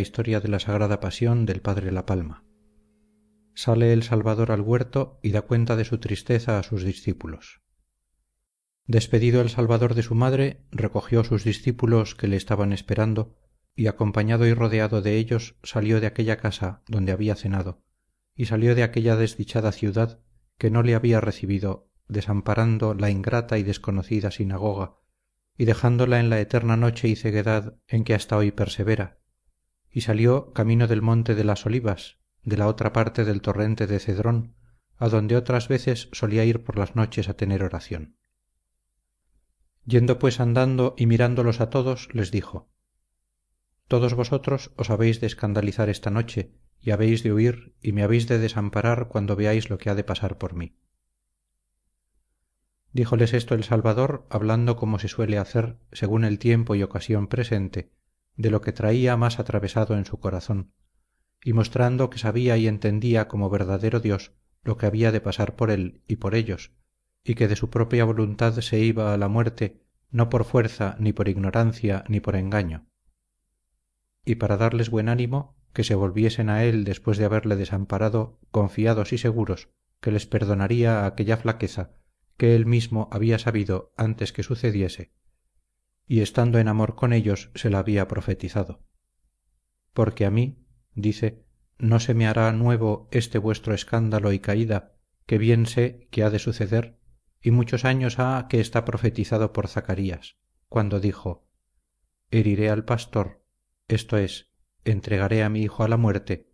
historia de la sagrada pasión del padre la palma. Sale el salvador al huerto y da cuenta de su tristeza a sus discípulos. Despedido el salvador de su madre recogió sus discípulos que le estaban esperando y acompañado y rodeado de ellos salió de aquella casa donde había cenado y salió de aquella desdichada ciudad que no le había recibido desamparando la ingrata y desconocida sinagoga y dejándola en la eterna noche y ceguedad en que hasta hoy persevera y salió camino del monte de las olivas de la otra parte del torrente de cedrón adonde otras veces solía ir por las noches a tener oración. Yendo pues andando y mirándolos a todos les dijo todos vosotros os habéis de escandalizar esta noche y habéis de huir y me habéis de desamparar cuando veáis lo que ha de pasar por mí díjoles esto el salvador hablando como se suele hacer según el tiempo y ocasión presente de lo que traía más atravesado en su corazón y mostrando que sabía y entendía como verdadero dios lo que había de pasar por él y por ellos y que de su propia voluntad se iba a la muerte no por fuerza ni por ignorancia ni por engaño. Y para darles buen ánimo que se volviesen a él después de haberle desamparado confiados y seguros que les perdonaría aquella flaqueza que él mismo había sabido antes que sucediese y estando en amor con ellos se la había profetizado. Porque a mí dice no se me hará nuevo este vuestro escándalo y caída que bien sé que ha de suceder y muchos años ha que está profetizado por zacarías cuando dijo heriré al pastor esto es entregaré a mi hijo a la muerte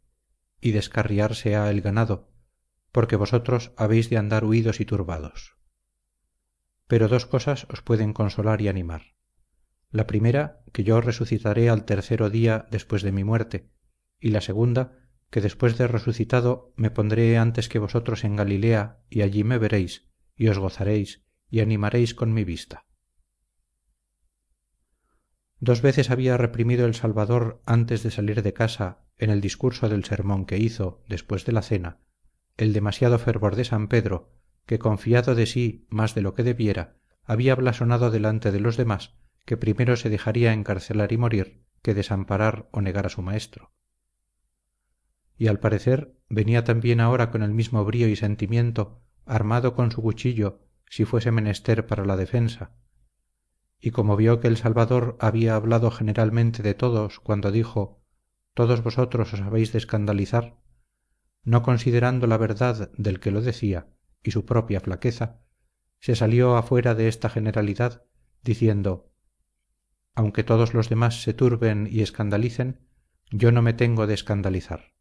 y descarriarse ha el ganado porque vosotros habéis de andar huidos y turbados pero dos cosas os pueden consolar y animar. La primera que yo resucitaré al tercero día después de mi muerte y la segunda que después de resucitado me pondré antes que vosotros en galilea y allí me veréis y os gozaréis y animaréis con mi vista. Dos veces había reprimido el salvador antes de salir de casa en el discurso del sermón que hizo después de la cena el demasiado fervor de san pedro que confiado de sí más de lo que debiera había blasonado delante de los demás que primero se dejaría encarcelar y morir que desamparar o negar a su maestro. Y al parecer venía también ahora con el mismo brío y sentimiento armado con su cuchillo si fuese menester para la defensa. Y como vio que el salvador había hablado generalmente de todos cuando dijo todos vosotros os habéis de escandalizar no considerando la verdad del que lo decía y su propia flaqueza se salió afuera de esta generalidad diciendo aunque todos los demás se turben y escandalicen yo no me tengo de escandalizar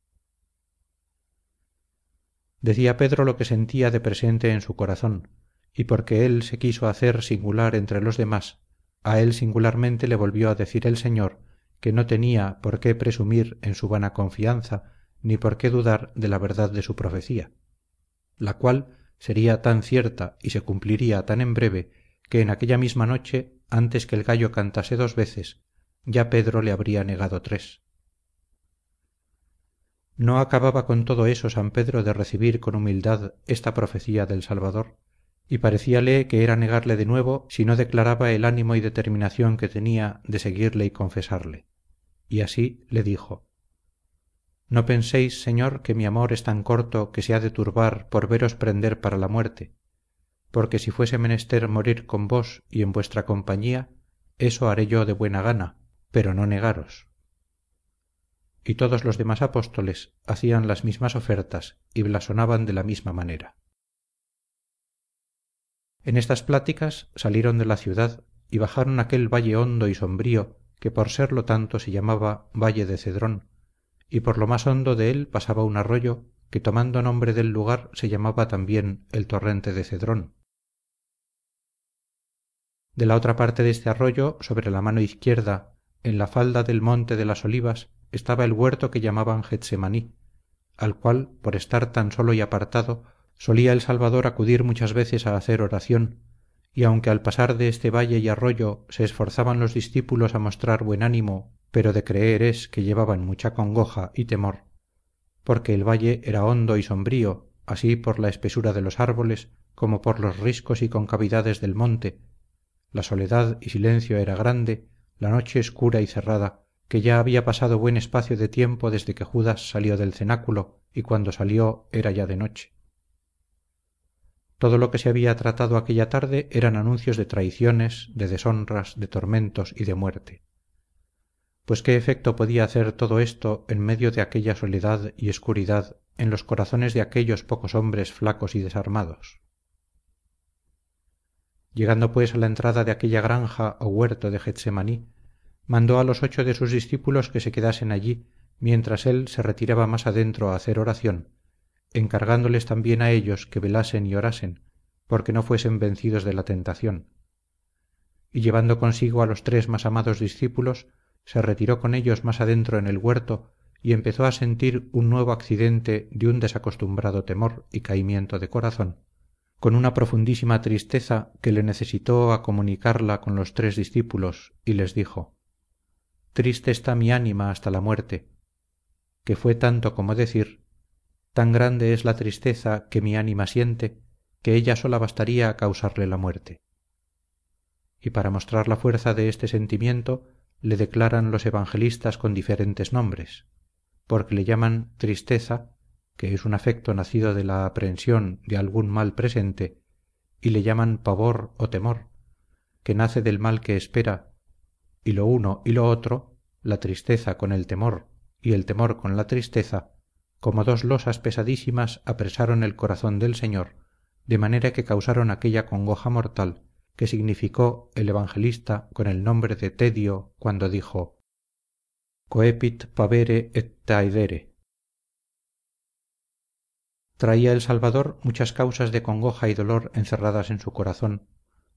decía pedro lo que sentía de presente en su corazón y porque él se quiso hacer singular entre los demás a él singularmente le volvió a decir el señor que no tenía por qué presumir en su vana confianza ni por qué dudar de la verdad de su profecía la cual sería tan cierta y se cumpliría tan en breve que en aquella misma noche antes que el gallo cantase dos veces ya pedro le habría negado tres. No acababa con todo eso san pedro de recibir con humildad esta profecía del salvador y parecíale que era negarle de nuevo si no declaraba el ánimo y determinación que tenía de seguirle y confesarle. Y así le dijo no penséis señor que mi amor es tan corto que se ha de turbar por veros prender para la muerte porque si fuese menester morir con vos y en vuestra compañía eso haré yo de buena gana pero no negaros. Y todos los demás apóstoles hacían las mismas ofertas y blasonaban de la misma manera. En estas pláticas salieron de la ciudad y bajaron aquel valle hondo y sombrío que por serlo tanto se llamaba valle de cedrón y por lo más hondo de él pasaba un arroyo que tomando nombre del lugar se llamaba también el torrente de cedrón. De la otra parte de este arroyo sobre la mano izquierda en la falda del monte de las olivas estaba el huerto que llamaban getsemaní al cual por estar tan solo y apartado solía el salvador acudir muchas veces a hacer oración y aunque al pasar de este valle y arroyo se esforzaban los discípulos a mostrar buen ánimo pero de creer es que llevaban mucha congoja y temor porque el valle era hondo y sombrío así por la espesura de los árboles como por los riscos y concavidades del monte. La soledad y silencio era grande la noche escura y cerrada que ya había pasado buen espacio de tiempo desde que judas salió del cenáculo y cuando salió era ya de noche todo lo que se había tratado aquella tarde eran anuncios de traiciones de deshonras de tormentos y de muerte. Pues qué efecto podía hacer todo esto en medio de aquella soledad y escuridad en los corazones de aquellos pocos hombres flacos y desarmados. Llegando pues a la entrada de aquella granja o huerto de getsemaní mandó a los ocho de sus discípulos que se quedasen allí mientras él se retiraba más adentro a hacer oración encargándoles también a ellos que velasen y orasen porque no fuesen vencidos de la tentación. Y llevando consigo a los tres más amados discípulos se retiró con ellos más adentro en el huerto y empezó a sentir un nuevo accidente de un desacostumbrado temor y caimiento de corazón con una profundísima tristeza que le necesitó a comunicarla con los tres discípulos y les dijo triste está mi ánima hasta la muerte que fue tanto como decir tan grande es la tristeza que mi ánima siente que ella sola bastaría a causarle la muerte. Y para mostrar la fuerza de este sentimiento le declaran los evangelistas con diferentes nombres porque le llaman tristeza que es un afecto nacido de la aprensión de algún mal presente y le llaman pavor o temor que nace del mal que espera y lo uno y lo otro la tristeza con el temor y el temor con la tristeza como dos losas pesadísimas apresaron el corazón del señor de manera que causaron aquella congoja mortal que significó el evangelista con el nombre de tedio cuando dijo coepit pavere et taedere traía el salvador muchas causas de congoja y dolor encerradas en su corazón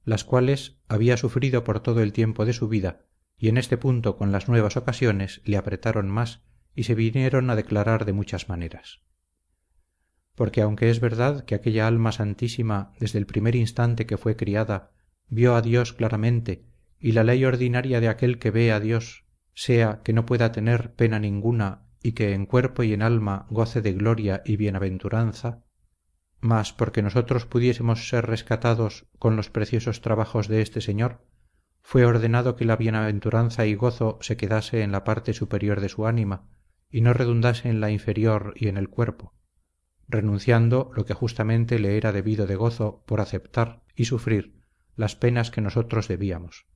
las cuales había sufrido por todo el tiempo de su vida y en este punto con las nuevas ocasiones le apretaron más y se vinieron a declarar de muchas maneras. Porque aunque es verdad que aquella alma santísima desde el primer instante que fue criada vio a Dios claramente y la ley ordinaria de aquel que ve a Dios sea que no pueda tener pena ninguna y que en cuerpo y en alma goce de gloria y bienaventuranza mas porque nosotros pudiésemos ser rescatados con los preciosos trabajos de este Señor fue ordenado que la bienaventuranza y gozo se quedase en la parte superior de su ánima y no redundase en la inferior y en el cuerpo renunciando lo que justamente le era debido de gozo por aceptar y sufrir las penas que nosotros debíamos.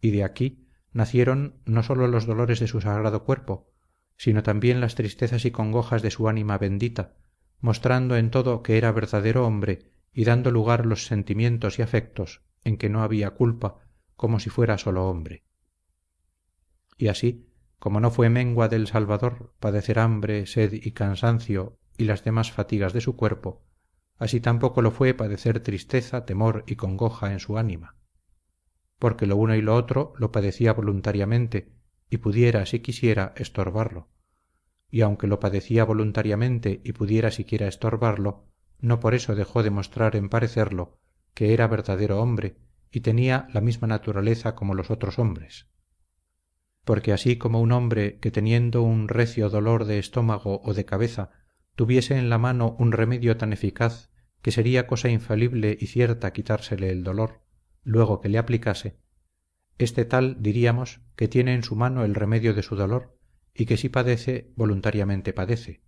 Y de aquí nacieron no sólo los dolores de su sagrado cuerpo sino también las tristezas y congojas de su ánima bendita mostrando en todo que era verdadero hombre y dando lugar los sentimientos y afectos en que no había culpa como si fuera solo hombre. Y así como no fue mengua del salvador padecer hambre sed y cansancio y las demás fatigas de su cuerpo así tampoco lo fue padecer tristeza temor y congoja en su ánima. Porque lo uno y lo otro lo padecía voluntariamente y pudiera si quisiera estorbarlo. Y aunque lo padecía voluntariamente y pudiera siquiera estorbarlo no por eso dejó de mostrar en parecerlo que era verdadero hombre y tenía la misma naturaleza como los otros hombres porque así como un hombre que teniendo un recio dolor de estómago o de cabeza tuviese en la mano un remedio tan eficaz que sería cosa infalible y cierta quitársele el dolor luego que le aplicase este tal diríamos que tiene en su mano el remedio de su dolor y que si padece voluntariamente padece.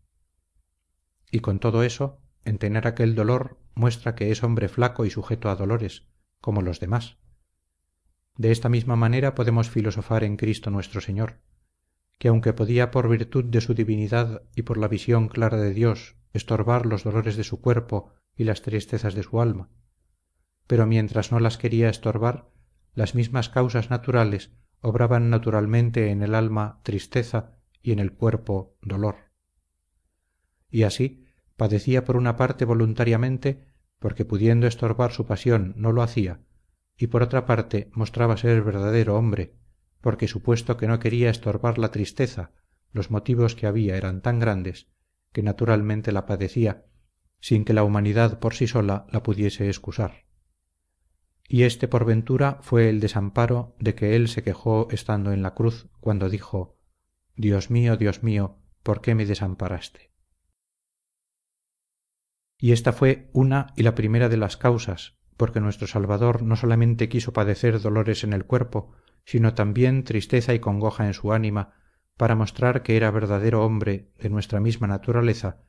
Y con todo eso en tener aquel dolor muestra que es hombre flaco y sujeto a dolores como los demás de esta misma manera podemos filosofar en cristo nuestro señor que aunque podía por virtud de su divinidad y por la visión clara de dios estorbar los dolores de su cuerpo y las tristezas de su alma. Pero mientras no las quería estorbar las mismas causas naturales obraban naturalmente en el alma tristeza y en el cuerpo dolor. Y así padecía por una parte voluntariamente porque pudiendo estorbar su pasión no lo hacía y por otra parte mostraba ser verdadero hombre porque supuesto que no quería estorbar la tristeza los motivos que había eran tan grandes que naturalmente la padecía sin que la humanidad por sí sola la pudiese excusar. Y este por ventura fue el desamparo de que él se quejó estando en la cruz cuando dijo dios mío dios mío por qué me desamparaste y esta fue una y la primera de las causas porque nuestro salvador no solamente quiso padecer dolores en el cuerpo sino también tristeza y congoja en su ánima para mostrar que era verdadero hombre de nuestra misma naturaleza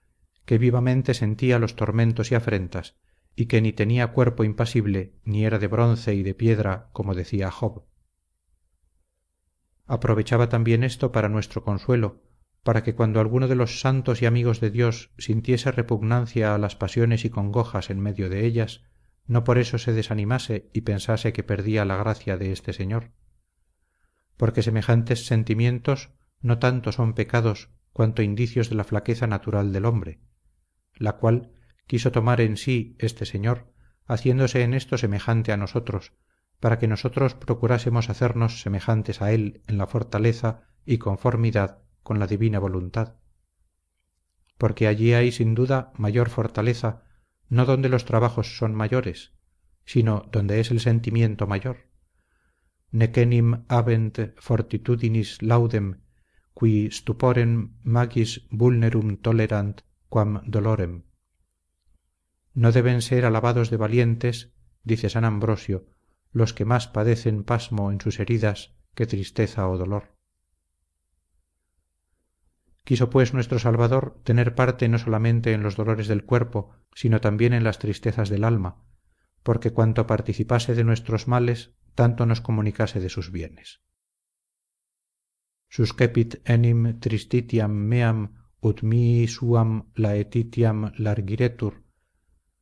que vivamente sentía los tormentos y afrentas y que ni tenía cuerpo impasible ni era de bronce y de piedra como decía job. Aprovechaba también esto para nuestro consuelo para que cuando alguno de los santos y amigos de dios sintiese repugnancia a las pasiones y congojas en medio de ellas no por eso se desanimase y pensase que perdía la gracia de este señor. Porque semejantes sentimientos no tanto son pecados cuanto indicios de la flaqueza natural del hombre la cual quiso tomar en sí este señor haciéndose en esto semejante a nosotros para que nosotros procurásemos hacernos semejantes a él en la fortaleza y conformidad con la divina voluntad. Porque allí hay sin duda mayor fortaleza no donde los trabajos son mayores sino donde es el sentimiento mayor. Necenim habent fortitudinis laudem qui stuporem magis vulnerum tolerant quam dolorem. No deben ser alabados de valientes dice san ambrosio los que más padecen pasmo en sus heridas que tristeza o dolor quiso pues nuestro salvador tener parte no solamente en los dolores del cuerpo sino también en las tristezas del alma porque cuanto participase de nuestros males tanto nos comunicase de sus bienes. Suscepit enim tristitiam meam ut mihi suam laetitiam largiretur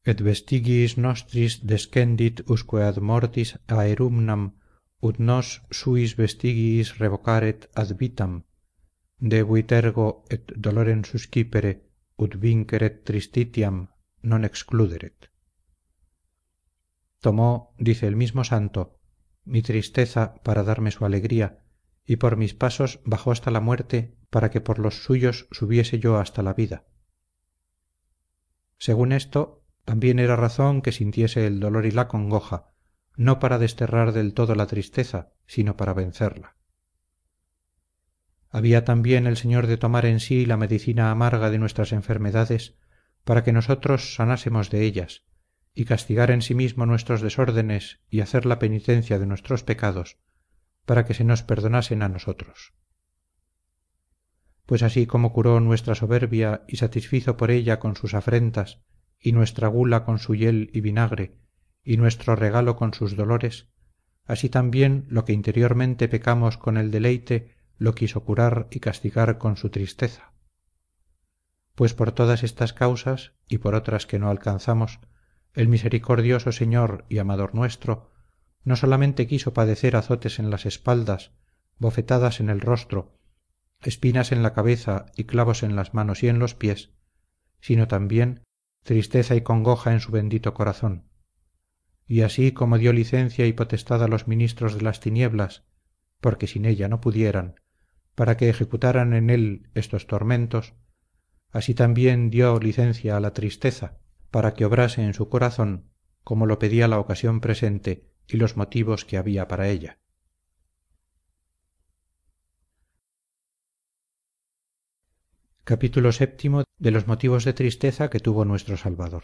et vestigis nostris descendit usque ad mortis aerumnam ut nos suis vestigiis revocaret ad vitam dolorem suscipere ut vinceret tristitiam non excluderet tomó dice el mismo santo mi tristeza para darme su alegría y por mis pasos bajó hasta la muerte para que por los suyos subiese yo hasta la vida. Según esto también era razón que sintiese el dolor y la congoja no para desterrar del todo la tristeza sino para vencerla había también el señor de tomar en sí la medicina amarga de nuestras enfermedades para que nosotros sanásemos de ellas y castigar en sí mismo nuestros desórdenes y hacer la penitencia de nuestros pecados para que se nos perdonasen a nosotros. Pues así como curó nuestra soberbia y satisfizo por ella con sus afrentas y nuestra gula con su hiel y vinagre y nuestro regalo con sus dolores así también lo que interiormente pecamos con el deleite lo quiso curar y castigar con su tristeza. Pues por todas estas causas y por otras que no alcanzamos el misericordioso señor y amador nuestro no solamente quiso padecer azotes en las espaldas bofetadas en el rostro espinas en la cabeza y clavos en las manos y en los pies sino también tristeza y congoja en su bendito corazón. Y así como dio licencia y potestad a los ministros de las tinieblas porque sin ella no pudieran para que ejecutaran en él estos tormentos así también dio licencia a la tristeza para que obrase en su corazón como lo pedía la ocasión presente y los motivos que había para ella. De los motivos de tristeza que tuvo nuestro salvador.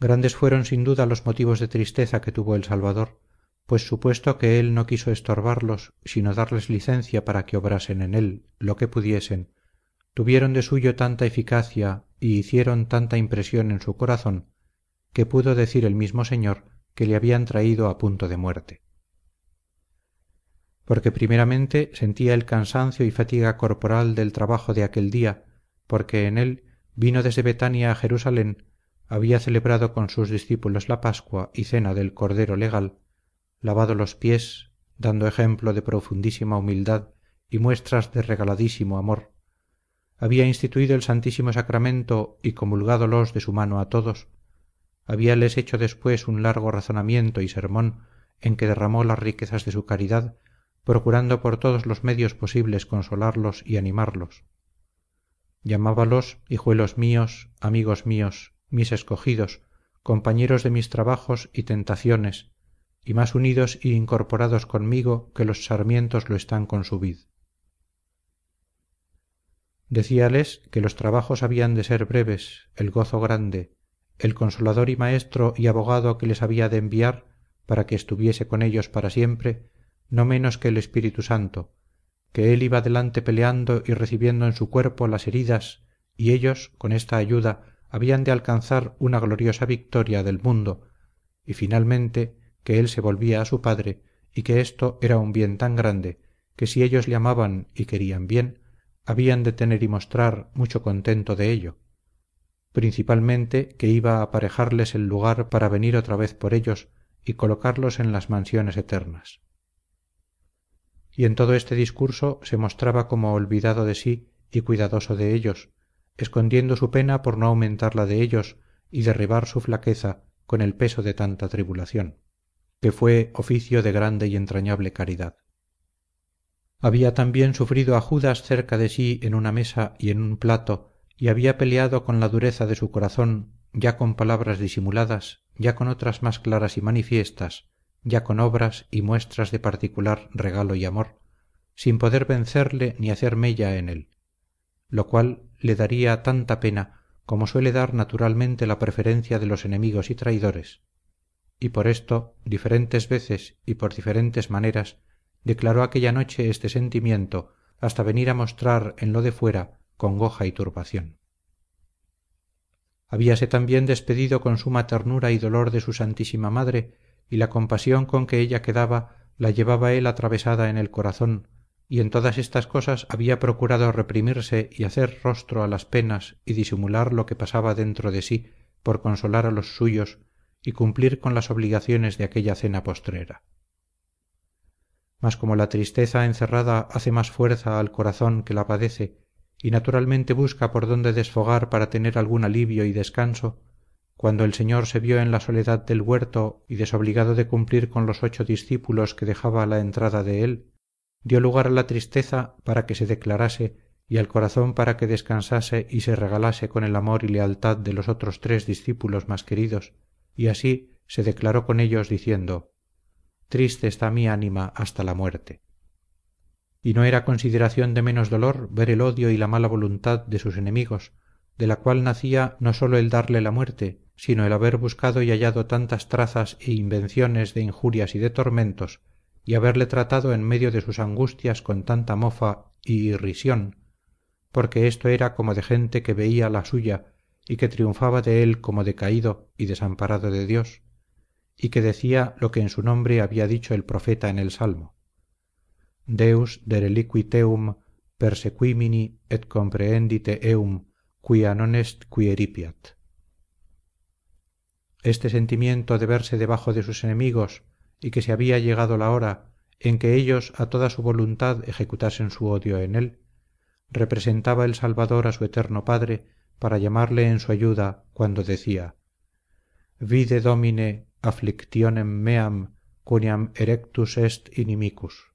Grandes fueron sin duda los motivos de tristeza que tuvo el salvador pues supuesto que él no quiso estorbarlos sino darles licencia para que obrasen en él lo que pudiesen. Tuvieron de suyo tanta eficacia y hicieron tanta impresión en su corazón que pudo decir el mismo señor que le habían traído a punto de muerte. Porque primeramente sentía el cansancio y fatiga corporal del trabajo de aquel día porque en él vino desde betania a jerusalén había celebrado con sus discípulos la pascua y cena del cordero legal lavado los pies dando ejemplo de profundísima humildad y muestras de regaladísimo amor. Había instituido el santísimo sacramento y comulgádolos de su mano a todos. Habíales hecho después un largo razonamiento y sermón en que derramó las riquezas de su caridad procurando por todos los medios posibles consolarlos y animarlos. Llamábalos hijuelos míos amigos míos mis escogidos compañeros de mis trabajos y tentaciones y más unidos y incorporados conmigo que los sarmientos lo están con su vid. Decíales que los trabajos habían de ser breves el gozo grande el consolador y maestro y abogado que les había de enviar para que estuviese con ellos para siempre no menos que el espíritu santo que él iba delante peleando y recibiendo en su cuerpo las heridas y ellos con esta ayuda habían de alcanzar una gloriosa victoria del mundo y finalmente que él se volvía a su padre y que esto era un bien tan grande que si ellos le amaban y querían bien habían de tener y mostrar mucho contento de ello. Principalmente que iba a aparejarles el lugar para venir otra vez por ellos y colocarlos en las mansiones eternas. Y en todo este discurso se mostraba como olvidado de sí y cuidadoso de ellos escondiendo su pena por no aumentar la de ellos y derribar su flaqueza con el peso de tanta tribulación que fue oficio de grande y entrañable caridad. Había también sufrido a judas cerca de sí en una mesa y en un plato y había peleado con la dureza de su corazón ya con palabras disimuladas ya con otras más claras y manifiestas ya con obras y muestras de particular regalo y amor sin poder vencerle ni hacer mella en él lo cual le daría tanta pena como suele dar naturalmente la preferencia de los enemigos y traidores y por esto diferentes veces y por diferentes maneras declaró aquella noche este sentimiento hasta venir a mostrar en lo de fuera congoja y turbación. Habíase también despedido con suma ternura y dolor de su santísima madre y la compasión con que ella quedaba la llevaba él atravesada en el corazón y en todas estas cosas había procurado reprimirse y hacer rostro a las penas y disimular lo que pasaba dentro de sí por consolar a los suyos y cumplir con las obligaciones de aquella cena postrera. Mas como la tristeza encerrada hace más fuerza al corazón que la padece y naturalmente busca por donde desfogar para tener algún alivio y descanso cuando el señor se vio en la soledad del huerto y desobligado de cumplir con los ocho discípulos que dejaba a la entrada de él dio lugar a la tristeza para que se declarase y al corazón para que descansase y se regalase con el amor y lealtad de los otros tres discípulos más queridos y así se declaró con ellos diciendo triste está mi ánima hasta la muerte y no era consideración de menos dolor ver el odio y la mala voluntad de sus enemigos de la cual nacía no sólo el darle la muerte sino el haber buscado y hallado tantas trazas e invenciones de injurias y de tormentos y haberle tratado en medio de sus angustias con tanta mofa y irrisión porque esto era como de gente que veía la suya y que triunfaba de él como decaído y desamparado de Dios y que decía lo que en su nombre había dicho el profeta en el Salmo Deus de reliquiteum persequimini et comprehendite eum quia non est quiripiat este sentimiento de verse debajo de sus enemigos y que se había llegado la hora en que ellos a toda su voluntad ejecutasen su odio en él representaba el salvador a su eterno padre para llamarle en su ayuda cuando decía vide domine afflictionem meam quoniam erectus est inimicus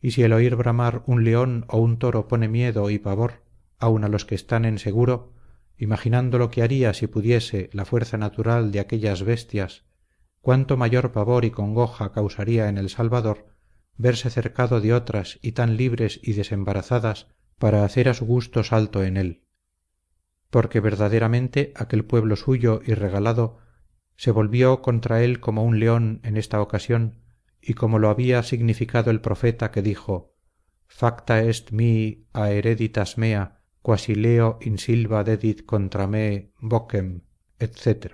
y si el oír bramar un león o un toro pone miedo y pavor aun a los que están en seguro imaginando lo que haría si pudiese la fuerza natural de aquellas bestias cuánto mayor pavor y congoja causaría en el salvador verse cercado de otras y tan libres y desembarazadas para hacer a su gusto salto en él porque verdaderamente aquel pueblo suyo y regalado se volvió contra él como un león en esta ocasión y como lo había significado el profeta que dijo facta est mi a hereditas mea quasi leo in silva dedit contra me vocem etc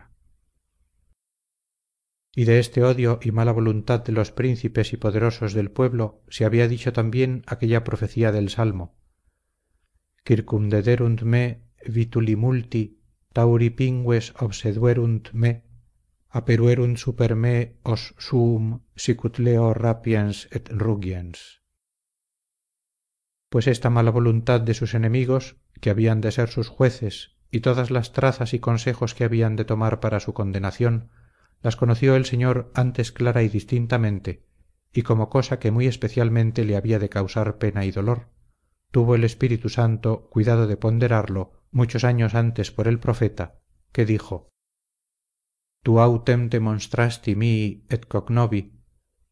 y de este odio y mala voluntad de los príncipes y poderosos del pueblo se había dicho también aquella profecía del salmo circumdederunt me vituli multi tauri pingues obseduerunt me aperuerunt super me os suum sicut leo rapiens et rugiens. Pues esta mala voluntad de sus enemigos que habían de ser sus jueces y todas las trazas y consejos que habían de tomar para su condenación las conoció el señor antes clara y distintamente y como cosa que muy especialmente le había de causar pena y dolor tuvo el espíritu santo cuidado de ponderarlo muchos años antes por el profeta que dijo tu autem demonstrasti mi et cognovi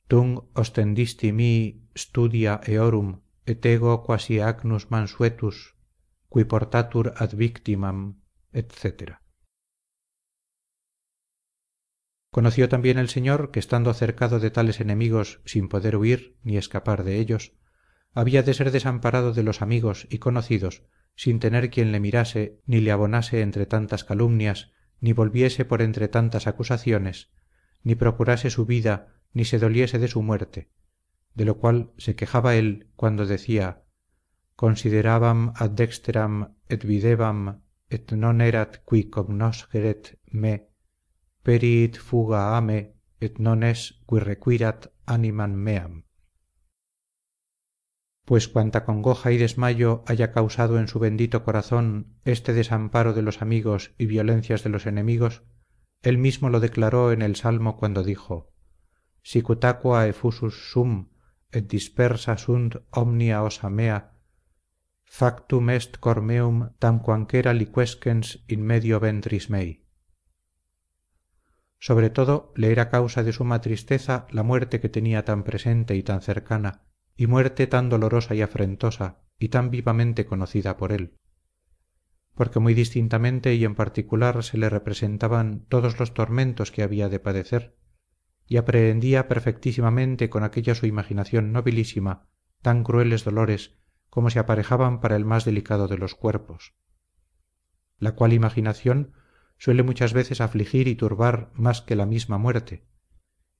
tung ostendisti mi studia eorum et ego quasi agnus mansuetus qui portatur ad victimam etc conoció también el señor que estando cercado de tales enemigos sin poder huir ni escapar de ellos había de ser desamparado de los amigos y conocidos sin tener quien le mirase ni le abonase entre tantas calumnias ni volviese por entre tantas acusaciones ni procurase su vida ni se doliese de su muerte. De lo cual se quejaba él cuando decía considerabam ad dexteram et videvam et non erat qui cognosceret me periit fuga ame et non es qui requirat animam meam pues cuanta congoja y desmayo haya causado en su bendito corazón este desamparo de los amigos y violencias de los enemigos él mismo lo declaró en el salmo cuando dijo sicut aqua effusus sum et dispersa sunt omnia osa mea factum est cor meum tamquanquera liquescens in medio ventris mei sobre todo le era causa de suma tristeza la muerte que tenía tan presente y tan cercana y muerte tan dolorosa y afrentosa y tan vivamente conocida por él. Porque muy distintamente y en particular se le representaban todos los tormentos que había de padecer y aprehendía perfectísimamente con aquella su imaginación nobilísima tan crueles dolores como se aparejaban para el más delicado de los cuerpos. La cual imaginación suele muchas veces afligir y turbar más que la misma muerte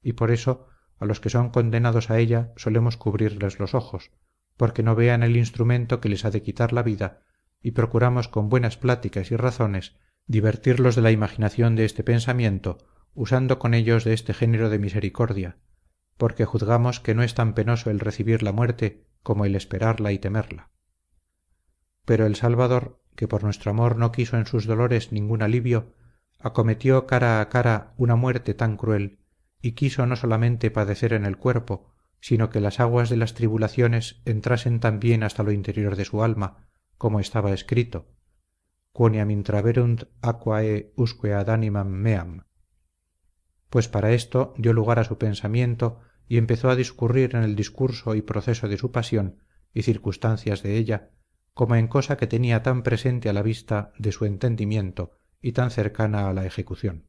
y por eso a los que son condenados a ella solemos cubrirles los ojos porque no vean el instrumento que les ha de quitar la vida y procuramos con buenas pláticas y razones divertirlos de la imaginación de este pensamiento usando con ellos de este género de misericordia porque juzgamos que no es tan penoso el recibir la muerte como el esperarla y temerla. Pero el salvador que por nuestro amor no quiso en sus dolores ningún alivio acometió cara a cara una muerte tan cruel y quiso no solamente padecer en el cuerpo sino que las aguas de las tribulaciones entrasen también hasta lo interior de su alma como estaba escrito quoniam intraverunt aquae usque ad animam meam pues para esto dio lugar a su pensamiento y empezó a discurrir en el discurso y proceso de su pasión y circunstancias de ella como en cosa que tenía tan presente a la vista de su entendimiento y tan cercana a la ejecución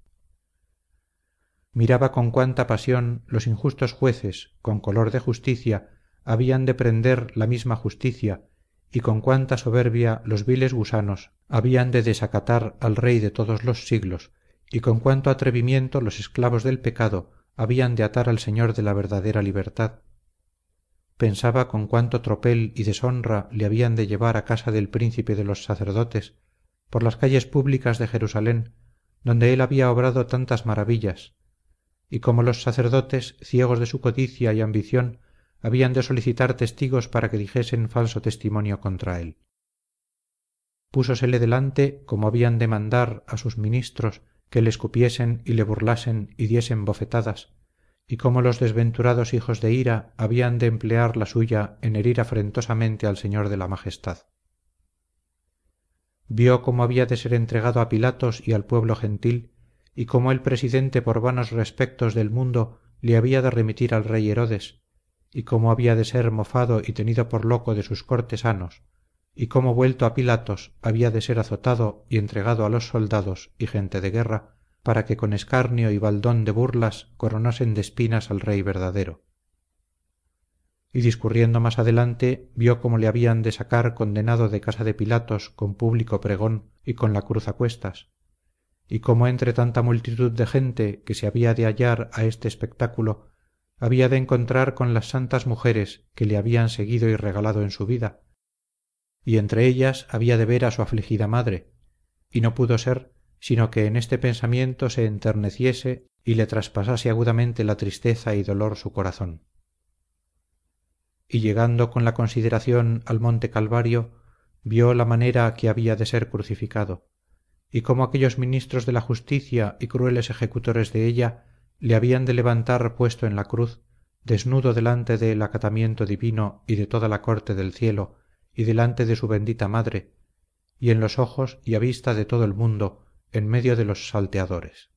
miraba con cuánta pasión los injustos jueces con color de justicia habían de prender la misma justicia y con cuánta soberbia los viles gusanos habían de desacatar al rey de todos los siglos y con cuánto atrevimiento los esclavos del pecado habían de atar al señor de la verdadera libertad. Pensaba con cuánto tropel y deshonra le habían de llevar a casa del príncipe de los sacerdotes por las calles públicas de jerusalén donde él había obrado tantas maravillas y cómo los sacerdotes ciegos de su codicia y ambición habían de solicitar testigos para que dijesen falso testimonio contra él. Púsosele delante como habían de mandar a sus ministros que le escupiesen y le burlasen y diesen bofetadas y cómo los desventurados hijos de ira habían de emplear la suya en herir afrentosamente al señor de la majestad. Vio cómo había de ser entregado a pilatos y al pueblo gentil y cómo el presidente por vanos respectos del mundo le había de remitir al rey herodes y cómo había de ser mofado y tenido por loco de sus cortesanos y cómo vuelto a pilatos había de ser azotado y entregado a los soldados y gente de guerra para que con escarnio y baldón de burlas coronasen de espinas al rey verdadero. Y discurriendo más adelante vio cómo le habían de sacar condenado de casa de pilatos con público pregón y con la cruz a cuestas y cómo entre tanta multitud de gente que se había de hallar a este espectáculo había de encontrar con las santas mujeres que le habían seguido y regalado en su vida. Y entre ellas había de ver a su afligida madre y no pudo ser sino que en este pensamiento se enterneciese y le traspasase agudamente la tristeza y dolor su corazón. Y llegando con la consideración al monte calvario vio la manera que había de ser crucificado y cómo aquellos ministros de la justicia y crueles ejecutores de ella le habían de levantar puesto en la cruz desnudo delante del acatamiento divino y de toda la corte del cielo y delante de su bendita madre y en los ojos y a vista de todo el mundo en medio de los salteadores.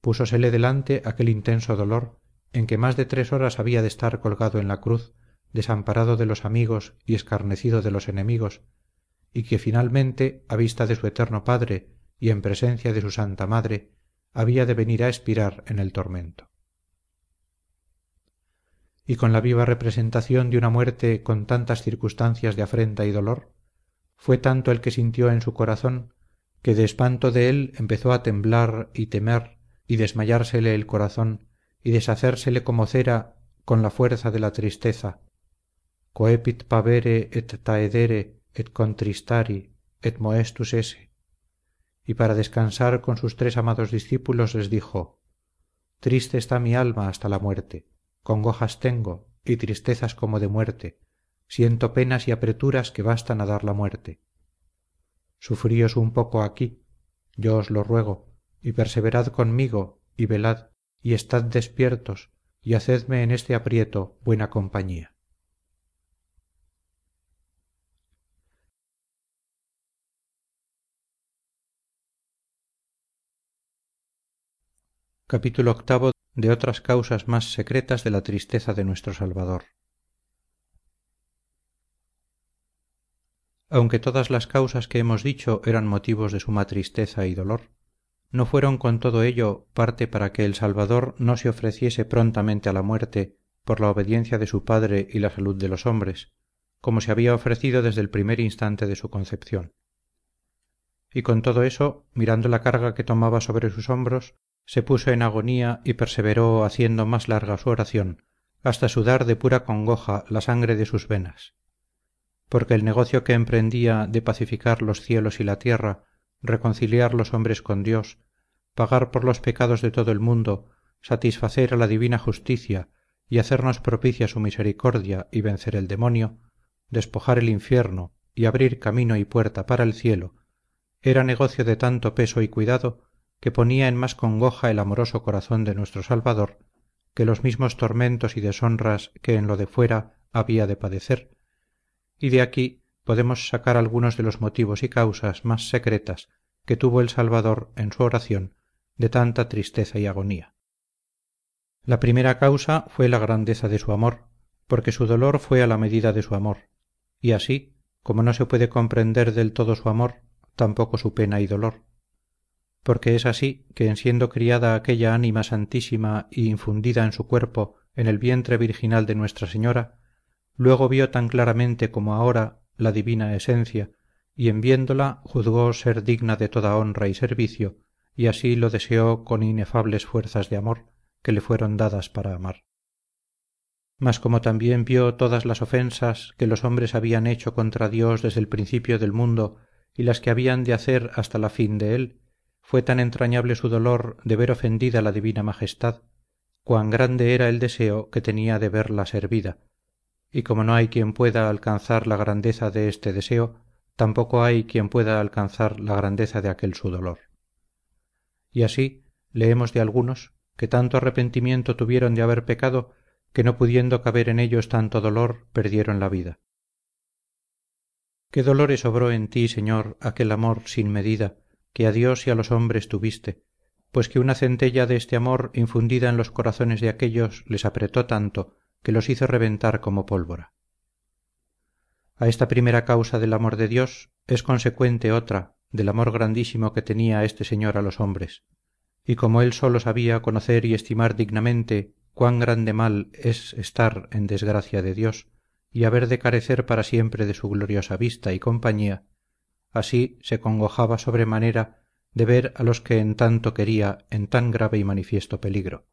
Púsosele delante aquel intenso dolor en que más de tres horas había de estar colgado en la cruz desamparado de los amigos y escarnecido de los enemigos y que finalmente a vista de su eterno padre y en presencia de su santa madre había de venir a expirar en el tormento. Y con la viva representación de una muerte con tantas circunstancias de afrenta y dolor fue tanto el que sintió en su corazón que de espanto de él empezó a temblar y temer y desmayársele el corazón y deshacérsele como cera con la fuerza de la tristeza coepit pavere et moestus esse. Y para descansar con sus tres amados discípulos les dijo triste está mi alma hasta la muerte congojas tengo y tristezas como de muerte siento penas y apreturas que bastan a dar la muerte. Sufríos un poco aquí yo os lo ruego y perseverad conmigo y velad y estad despiertos y hacedme en este aprieto buena compañía de otras causas más secretas de la tristeza de nuestro salvador. Aunque todas las causas que hemos dicho eran motivos de suma tristeza y dolor no fueron con todo ello parte para que el salvador no se ofreciese prontamente a la muerte por la obediencia de su padre y la salud de los hombres como se había ofrecido desde el primer instante de su concepción. Y con todo eso mirando la carga que tomaba sobre sus hombros se puso en agonía y perseveró haciendo más larga su oración hasta sudar de pura congoja la sangre de sus venas. Porque el negocio que emprendía de pacificar los cielos y la tierra reconciliar los hombres con dios pagar por los pecados de todo el mundo satisfacer a la divina justicia y hacernos propicia su misericordia y vencer el demonio despojar el infierno y abrir camino y puerta para el cielo era negocio de tanto peso y cuidado que ponía en más congoja el amoroso corazón de nuestro salvador que los mismos tormentos y deshonras que en lo de fuera había de padecer. Y de aquí podemos sacar algunos de los motivos y causas más secretas que tuvo el salvador en su oración de tanta tristeza y agonía. La primera causa fue la grandeza de su amor porque su dolor fue a la medida de su amor y así como no se puede comprender del todo su amor tampoco su pena y dolor porque es así que en siendo criada aquella ánima santísima y infundida en su cuerpo en el vientre virginal de nuestra señora luego vio tan claramente como ahora la divina esencia y en viéndola juzgó ser digna de toda honra y servicio y así lo deseó con inefables fuerzas de amor que le fueron dadas para amar. Mas como también vio todas las ofensas que los hombres habían hecho contra Dios desde el principio del mundo y las que habían de hacer hasta la fin de él fue tan entrañable su dolor de ver ofendida la divina majestad cuán grande era el deseo que tenía de verla servida. Y como no hay quien pueda alcanzar la grandeza de este deseo tampoco hay quien pueda alcanzar la grandeza de aquel su dolor. Y así leemos de algunos que tanto arrepentimiento tuvieron de haber pecado que no pudiendo caber en ellos tanto dolor perdieron la vida. Qué dolores obró en ti señor aquel amor sin medida que a dios y a los hombres tuviste pues que una centella de este amor infundida en los corazones de aquéllos les apretó tanto que los hizo reventar como pólvora. A esta primera causa del amor de dios es consecuente otra del amor grandísimo que tenía este señor a los hombres. Y como él solo sabía conocer y estimar dignamente cuán grande mal es estar en desgracia de dios y haber de carecer para siempre de su gloriosa vista y compañía así se congojaba sobremanera de ver a los que en tanto quería en tan grave y manifiesto peligro.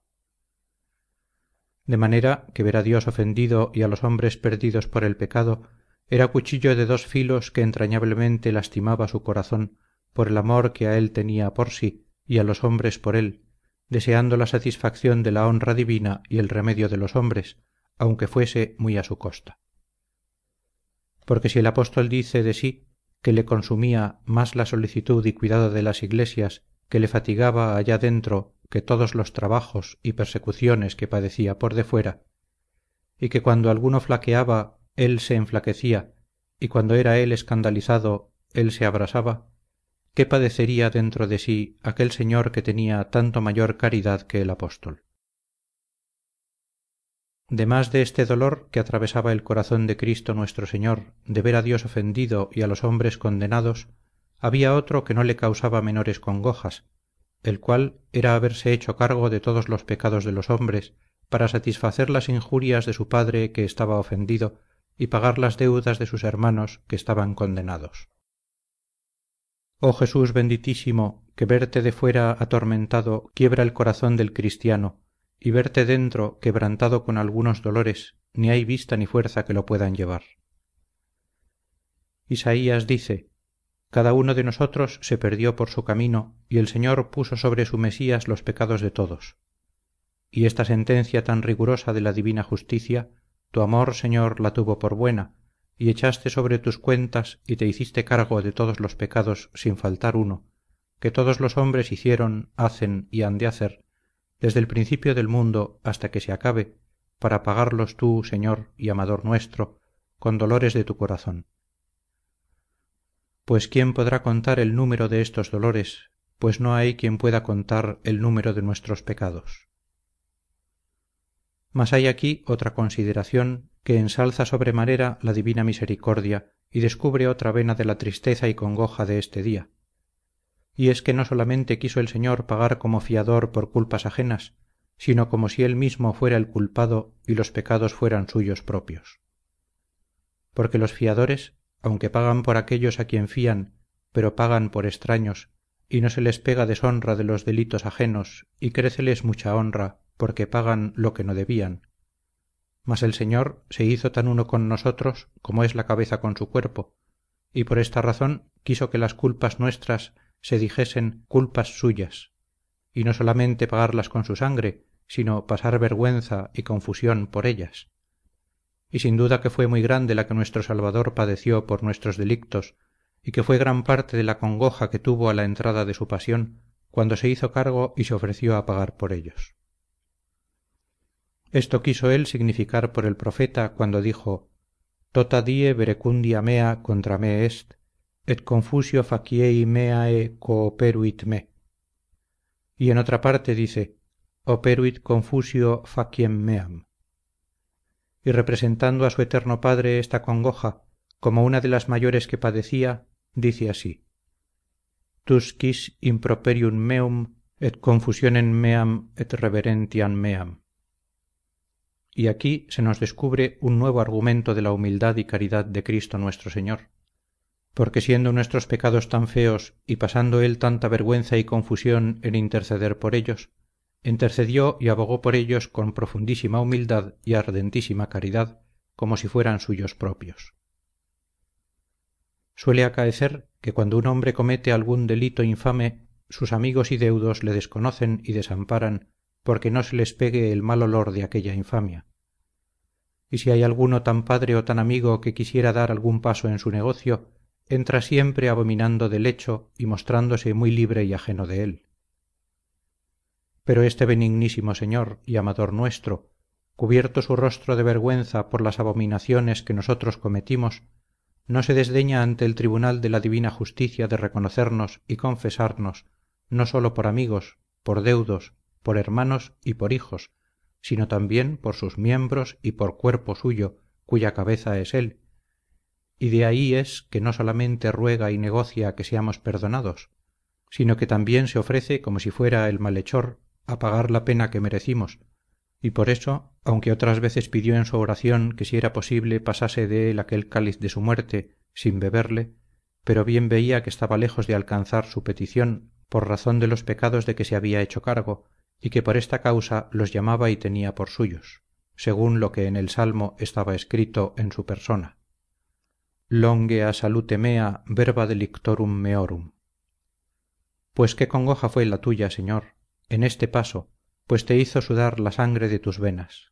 De manera que ver a dios ofendido y a los hombres perdidos por el pecado era cuchillo de dos filos que entrañablemente lastimaba su corazón por el amor que a él tenía por sí y a los hombres por él deseando la satisfacción de la honra divina y el remedio de los hombres aunque fuese muy a su costa. Porque si el apóstol dice de sí que le consumía más la solicitud y cuidado de las iglesias que le fatigaba allá dentro que todos los trabajos y persecuciones que padecía por defuera y que cuando alguno flaqueaba él se enflaquecía y cuando era él escandalizado él se abrasaba qué padecería dentro de sí aquel señor que tenía tanto mayor caridad que el apóstol demás de este dolor que atravesaba el corazón de cristo nuestro señor de ver a dios ofendido y a los hombres condenados había otro que no le causaba menores congojas el cual era haberse hecho cargo de todos los pecados de los hombres para satisfacer las injurias de su padre que estaba ofendido y pagar las deudas de sus hermanos que estaban condenados. Oh jesús benditísimo que verte de fuera atormentado quiebra el corazón del cristiano y verte dentro quebrantado con algunos dolores ni hay vista ni fuerza que lo puedan llevar. Isaías dice cada uno de nosotros se perdió por su camino y el señor puso sobre su mesías los pecados de todos. Y esta sentencia tan rigurosa de la divina justicia tu amor señor la tuvo por buena y echaste sobre tus cuentas y te hiciste cargo de todos los pecados sin faltar uno que todos los hombres hicieron hacen y han de hacer desde el principio del mundo hasta que se acabe para pagarlos tú señor y amador nuestro con dolores de tu corazón. Pues quién podrá contar el número de estos dolores pues no hay quien pueda contar el número de nuestros pecados. Mas hay aquí otra consideración que ensalza sobremanera la divina misericordia y descubre otra vena de la tristeza y congoja de este día y es que no solamente quiso el señor pagar como fiador por culpas ajenas sino como si él mismo fuera el culpado y los pecados fueran suyos propios. Porque los fiadores aunque pagan por aquellos a quien fían pero pagan por extraños y no se les pega deshonra de los delitos ajenos y créceles mucha honra porque pagan lo que no debían. Mas el señor se hizo tan uno con nosotros como es la cabeza con su cuerpo y por esta razón quiso que las culpas nuestras se dijesen culpas suyas. Y no solamente pagarlas con su sangre sino pasar vergüenza y confusión por ellas. Y sin duda que fue muy grande la que nuestro salvador padeció por nuestros delictos y que fue gran parte de la congoja que tuvo a la entrada de su pasión cuando se hizo cargo y se ofreció a pagar por ellos. Esto quiso él significar por el profeta cuando dijo tota die verecundia mea contra me est confusio faciei meae cooperuit me. Y en otra parte dice operuit confusio faciem meam. Y representando a su eterno padre esta congoja como una de las mayores que padecía dice así tus quis improperium meum et confusionem meam et reverentiam meam. Y aquí se nos descubre un nuevo argumento de la humildad y caridad de Cristo nuestro Señor porque siendo nuestros pecados tan feos y pasando Él tanta vergüenza y confusión en interceder por ellos, intercedió y abogó por ellos con profundísima humildad y ardentísima caridad como si fueran suyos propios. Suele acaecer que cuando un hombre comete algún delito infame sus amigos y deudos le desconocen y desamparan porque no se les pegue el mal olor de aquella infamia. Y si hay alguno tan padre o tan amigo que quisiera dar algún paso en su negocio entra siempre abominando del hecho y mostrándose muy libre y ajeno de él. Pero este benignísimo señor y amador nuestro cubierto su rostro de vergüenza por las abominaciones que nosotros cometimos no se desdeña ante el tribunal de la divina justicia de reconocernos y confesarnos no sólo por amigos por deudos por hermanos y por hijos sino también por sus miembros y por cuerpo suyo cuya cabeza es él y de ahí es que no solamente ruega y negocia que seamos perdonados sino que también se ofrece como si fuera el malhechor a pagar la pena que merecimos. Y por eso aunque otras veces pidió en su oración que si era posible pasase de él aquel cáliz de su muerte sin beberle pero bien veía que estaba lejos de alcanzar su petición por razón de los pecados de que se había hecho cargo y que por esta causa los llamaba y tenía por suyos según lo que en el salmo estaba escrito en su persona longe salute mea verba delictorum meorum. Pues qué congoja fue la tuya señor en este paso pues te hizo sudar la sangre de tus venas.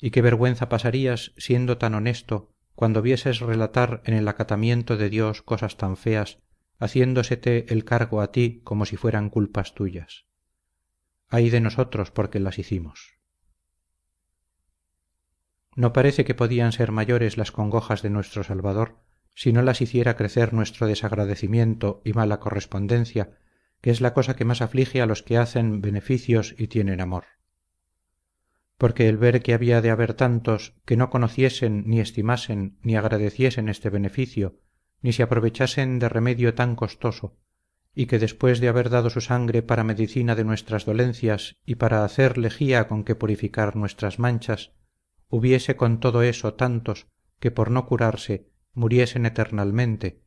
Y qué vergüenza pasarías siendo tan honesto cuando vieses relatar en el acatamiento de dios cosas tan feas haciéndosete el cargo a ti como si fueran culpas tuyas. Ay de nosotros porque las hicimos no parece que podían ser mayores las congojas de nuestro salvador si no las hiciera crecer nuestro desagradecimiento y mala correspondencia que es la cosa que más aflige a los que hacen beneficios y tienen amor. Porque el ver que había de haber tantos que no conociesen ni estimasen ni agradeciesen este beneficio ni se aprovechasen de remedio tan costoso y que después de haber dado su sangre para medicina de nuestras dolencias y para hacer lejía con que purificar nuestras manchas hubiese con todo eso tantos que por no curarse muriesen eternalmente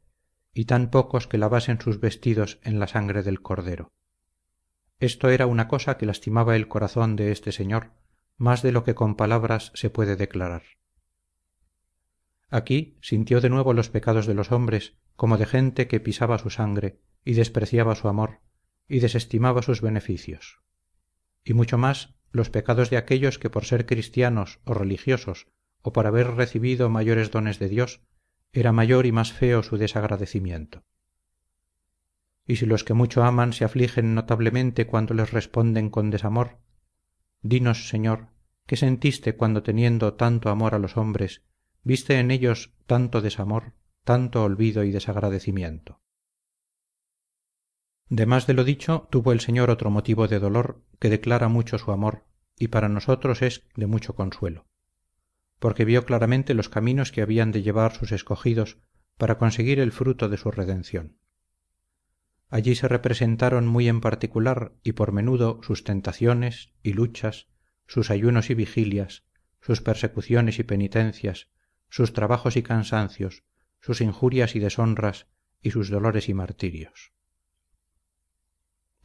y tan pocos que lavasen sus vestidos en la sangre del cordero. Esto era una cosa que lastimaba el corazón de este señor más de lo que con palabras se puede declarar. Aquí sintió de nuevo los pecados de los hombres como de gente que pisaba su sangre y despreciaba su amor y desestimaba sus beneficios. Y mucho más los pecados de aquellos que por ser cristianos o religiosos o por haber recibido mayores dones de Dios era mayor y más feo su desagradecimiento. Y si los que mucho aman se afligen notablemente cuando les responden con desamor dinos señor qué sentiste cuando teniendo tanto amor a los hombres viste en ellos tanto desamor tanto olvido y desagradecimiento demás de lo dicho tuvo el señor otro motivo de dolor que declara mucho su amor y para nosotros es de mucho consuelo. Porque vio claramente los caminos que habían de llevar sus escogidos para conseguir el fruto de su redención. Allí se representaron muy en particular y por menudo sus tentaciones y luchas sus ayunos y vigilias sus persecuciones y penitencias sus trabajos y cansancios sus injurias y deshonras y sus dolores y martirios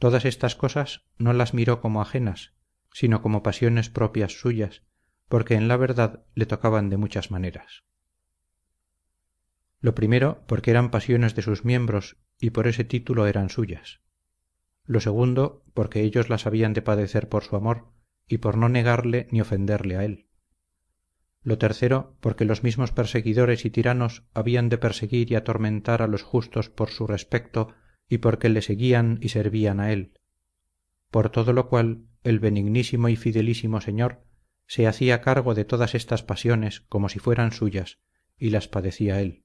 todas estas cosas no las miró como ajenas sino como pasiones propias suyas porque en la verdad le tocaban de muchas maneras. Lo primero porque eran pasiones de sus miembros y por ese título eran suyas. Lo segundo porque ellos las habían de padecer por su amor y por no negarle ni ofenderle a él. Lo tercero porque los mismos perseguidores y tiranos habían de perseguir y atormentar a los justos por su respecto y porque le seguían y servían a él. Por todo lo cual el benignísimo y fidelísimo señor se hacía cargo de todas estas pasiones como si fueran suyas y las padecía él.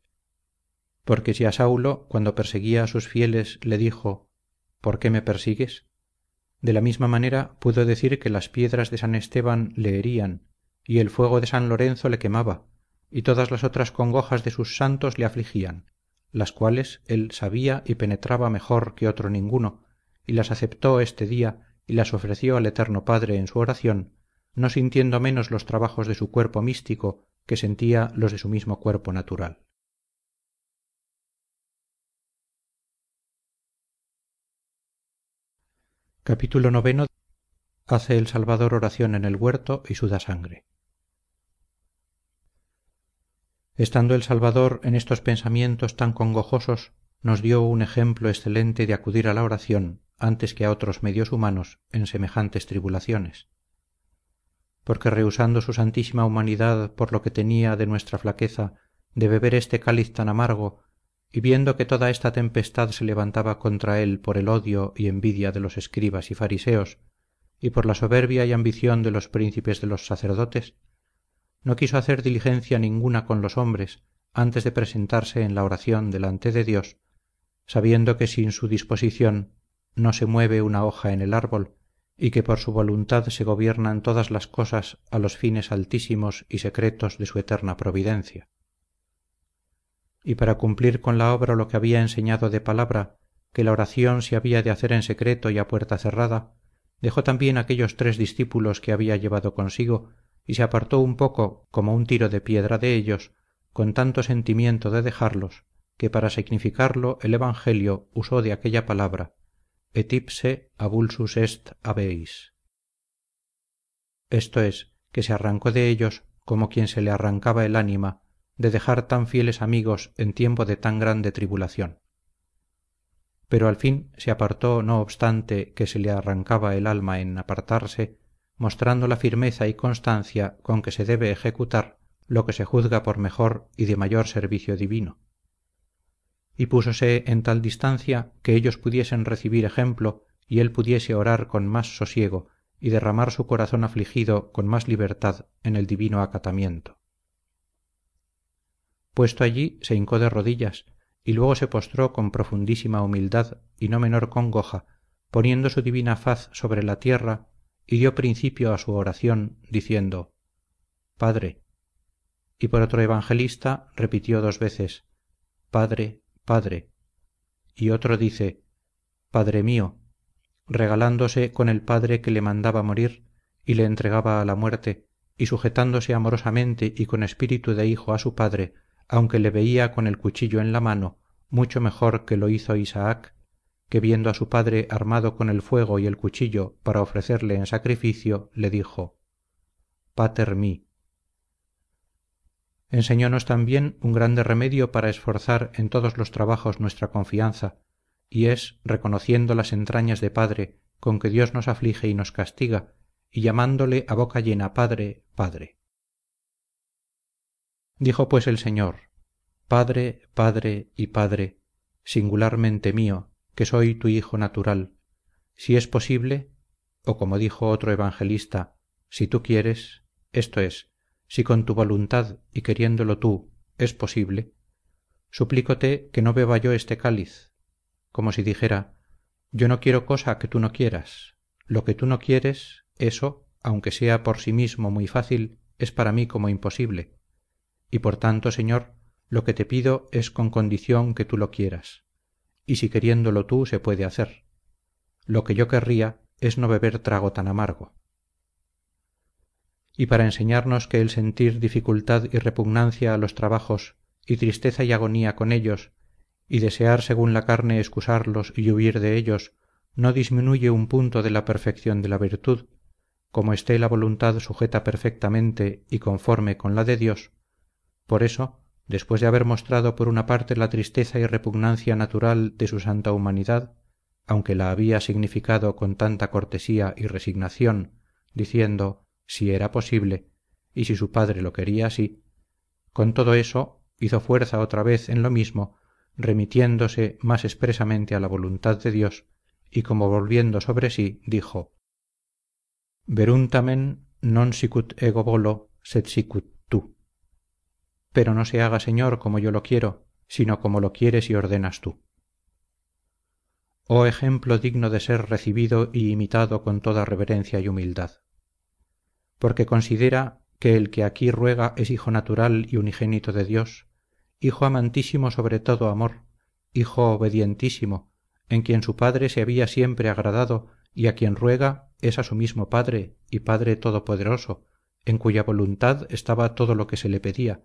Porque si a saulo cuando perseguía a sus fieles le dijo por qué me persigues de la misma manera pudo decir que las piedras de san esteban le herían y el fuego de san lorenzo le quemaba y todas las otras congojas de sus santos le afligían las cuales él sabía y penetraba mejor que otro ninguno y las aceptó este día y las ofreció al eterno padre en su oración no sintiendo menos los trabajos de su cuerpo místico que sentía los de su mismo cuerpo natural. Hace el salvador oración en el huerto y suda sangre estando el salvador en estos pensamientos tan congojosos nos dio un ejemplo excelente de acudir a la oración antes que a otros medios humanos en semejantes tribulaciones. Porque rehusando su santísima humanidad por lo que tenía de nuestra flaqueza de beber este cáliz tan amargo y viendo que toda esta tempestad se levantaba contra él por el odio y envidia de los escribas y fariseos y por la soberbia y ambición de los príncipes de los sacerdotes no quiso hacer diligencia ninguna con los hombres antes de presentarse en la oración delante de Dios sabiendo que sin su disposición no se mueve una hoja en el árbol y que por su voluntad se gobiernan todas las cosas a los fines altísimos y secretos de su eterna providencia. Y para cumplir con la obra lo que había enseñado de palabra que la oración se había de hacer en secreto y a puerta cerrada dejó también aquellos tres discípulos que había llevado consigo y se apartó un poco como un tiro de piedra de ellos con tanto sentimiento de dejarlos que para significarlo el evangelio usó de aquella palabra et ipse abulsus est habéis esto es que se arrancó de ellos como quien se le arrancaba el ánima de dejar tan fieles amigos en tiempo de tan grande tribulación. Pero al fin se apartó no obstante que se le arrancaba el alma en apartarse mostrando la firmeza y constancia con que se debe ejecutar lo que se juzga por mejor y de mayor servicio divino. Y púsose en tal distancia que ellos pudiesen recibir ejemplo y él pudiese orar con más sosiego y derramar su corazón afligido con más libertad en el divino acatamiento. Puesto allí se hincó de rodillas y luego se postró con profundísima humildad y no menor congoja poniendo su divina faz sobre la tierra y dio principio a su oración diciendo Padre. Y por otro evangelista repitió dos veces Padre, Padre. Y otro dice padre mío regalándose con el padre que le mandaba morir y le entregaba a la muerte y sujetándose amorosamente y con espíritu de hijo a su padre aunque le veía con el cuchillo en la mano mucho mejor que lo hizo isaac que viendo a su padre armado con el fuego y el cuchillo para ofrecerle en sacrificio le dijo pater mi enseñónos también un grande remedio para esforzar en todos los trabajos nuestra confianza y es reconociendo las entrañas de padre con que dios nos aflige y nos castiga y llamándole a boca llena padre padre dijo pues el señor padre padre y padre singularmente mío que soy tu hijo natural. Si es posible o como dijo otro evangelista si tú quieres esto es si con tu voluntad y queriéndolo tú es posible suplícote que no beba yo este cáliz como si dijera yo no quiero cosa que tú no quieras lo que tú no quieres eso aunque sea por sí mismo muy fácil es para mí como imposible. Y por tanto señor lo que te pido es con condición que tú lo quieras y si queriéndolo tú se puede hacer. Lo que yo querría es no beber trago tan amargo. Y para enseñarnos que el sentir dificultad y repugnancia a los trabajos y tristeza y agonía con ellos y desear según la carne excusarlos y huir de ellos no disminuye un punto de la perfección de la virtud como esté la voluntad sujeta perfectamente y conforme con la de Dios por eso después de haber mostrado por una parte la tristeza y repugnancia natural de su santa humanidad aunque la había significado con tanta cortesía y resignación diciendo si era posible y si su padre lo quería así con todo eso hizo fuerza otra vez en lo mismo remitiéndose más expresamente a la voluntad de Dios y como volviendo sobre sí dijo veruntamen non sicut ego volo pero no se haga señor como yo lo quiero sino como lo quieres y ordenas tú. Oh ejemplo digno de ser recibido y imitado con toda reverencia y humildad. Porque considera que el que aquí ruega es hijo natural y unigénito de Dios hijo amantísimo sobre todo amor hijo obedientísimo en quien su padre se había siempre agradado y a quien ruega es a su mismo padre y padre todopoderoso en cuya voluntad estaba todo lo que se le pedía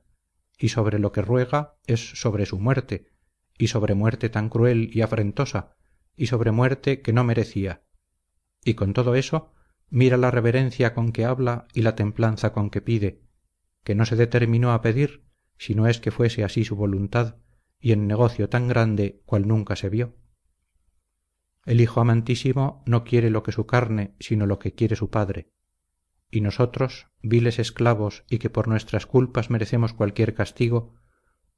y sobre lo que ruega es sobre su muerte y sobre muerte tan cruel y afrentosa y sobre muerte que no merecía. Y con todo eso mira la reverencia con que habla y la templanza con que pide que no se determinó a pedir si no es que fuese así su voluntad y en negocio tan grande cual nunca se vio. El hijo amantísimo no quiere lo que su carne sino lo que quiere su padre y nosotros viles esclavos y que por nuestras culpas merecemos cualquier castigo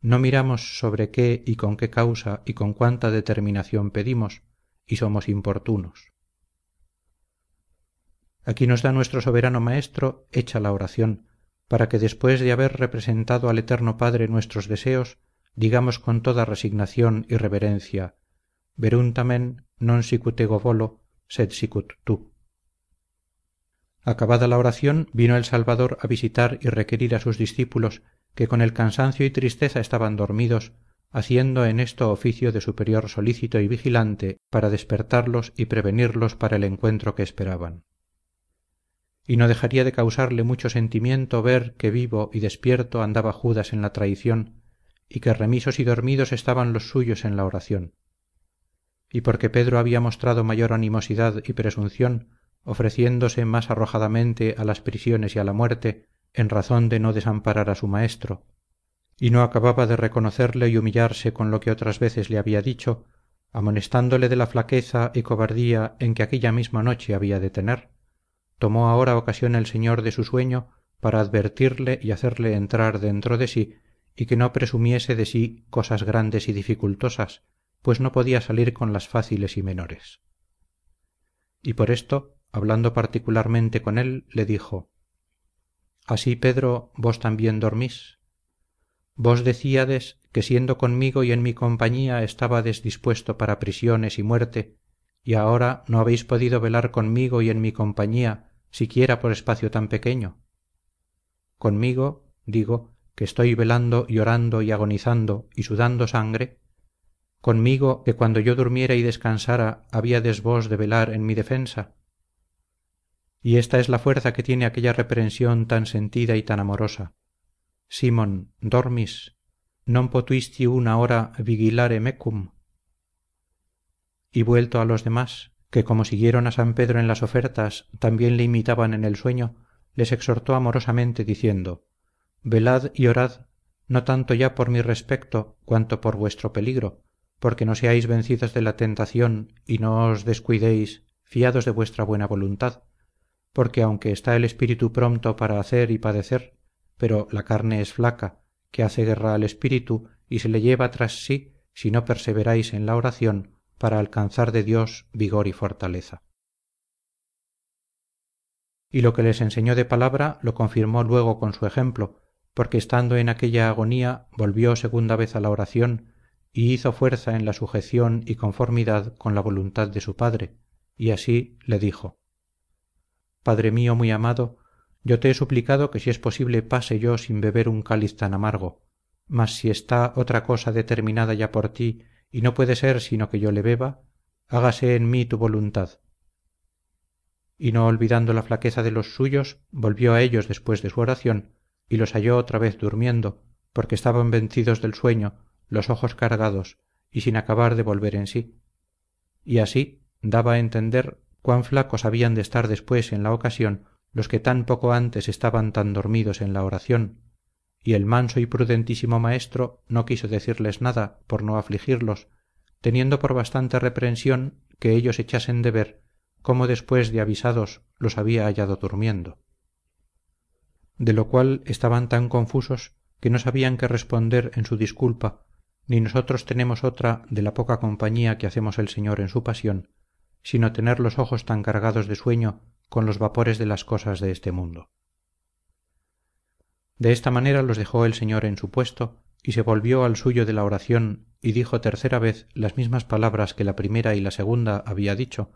no miramos sobre qué y con qué causa y con cuánta determinación pedimos y somos importunos. Aquí nos da nuestro soberano maestro hecha la oración para que después de haber representado al eterno padre nuestros deseos digamos con toda resignación y reverencia veruntamen non sicut ego volo sed sicut tú acabada la oración vino el salvador a visitar y requerir a sus discípulos que con el cansancio y tristeza estaban dormidos haciendo en esto oficio de superior solícito y vigilante para despertarlos y prevenirlos para el encuentro que esperaban. Y no dejaría de causarle mucho sentimiento ver que vivo y despierto andaba judas en la traición y que remisos y dormidos estaban los suyos en la oración. Y porque pedro había mostrado mayor animosidad y presunción ofreciéndose más arrojadamente a las prisiones y a la muerte en razón de no desamparar a su maestro y no acababa de reconocerle y humillarse con lo que otras veces le había dicho amonestándole de la flaqueza y cobardía en que aquella misma noche había de tener tomó ahora ocasión el señor de su sueño para advertirle y hacerle entrar dentro de sí y que no presumiese de sí cosas grandes y dificultosas pues no podía salir con las fáciles y menores. Y por esto hablando particularmente con él le dijo así pedro vos también dormís. Vos decíades que siendo conmigo y en mi compañía estábades dispuesto para prisiones y muerte y ahora no habéis podido velar conmigo y en mi compañía siquiera por espacio tan pequeño. Conmigo digo que estoy velando y orando y agonizando y sudando sangre. Conmigo que cuando yo durmiera y descansara habíades vos de velar en mi defensa y esta es la fuerza que tiene aquella reprensión tan sentida y tan amorosa. Simon dormis non potuisti una hora vigilare mecum. Y vuelto a los demás que como siguieron a san pedro en las ofertas también le imitaban en el sueño les exhortó amorosamente diciendo velad y orad no tanto ya por mi respecto cuanto por vuestro peligro porque no seáis vencidos de la tentación y no os descuidéis fiados de vuestra buena voluntad porque aunque está el espíritu pronto para hacer y padecer pero la carne es flaca que hace guerra al espíritu y se le lleva tras sí si no perseveráis en la oración para alcanzar de Dios vigor y fortaleza. Y lo que les enseñó de palabra lo confirmó luego con su ejemplo, porque estando en aquella agonía volvió segunda vez a la oración y hizo fuerza en la sujeción y conformidad con la voluntad de su Padre, y así le dijo, Padre mío muy amado, yo te he suplicado que si es posible pase yo sin beber un cáliz tan amargo, mas si está otra cosa determinada ya por ti y no puede ser sino que yo le beba, hágase en mí tu voluntad. Y no olvidando la flaqueza de los suyos, volvió a ellos después de su oración y los halló otra vez durmiendo, porque estaban vencidos del sueño los ojos cargados y sin acabar de volver en sí y así daba a entender cuán flacos habían de estar después en la ocasión los que tan poco antes estaban tan dormidos en la oración y el manso y prudentísimo maestro no quiso decirles nada por no afligirlos teniendo por bastante reprensión que ellos echasen de ver cómo después de avisados los había hallado durmiendo. De lo cual estaban tan confusos que no sabían qué responder en su disculpa ni nosotros tenemos otra de la poca compañía que hacemos el Señor en su pasión, sino tener los ojos tan cargados de sueño con los vapores de las cosas de este mundo. De esta manera los dejó el Señor en su puesto y se volvió al suyo de la oración y dijo tercera vez las mismas palabras que la primera y la segunda había dicho,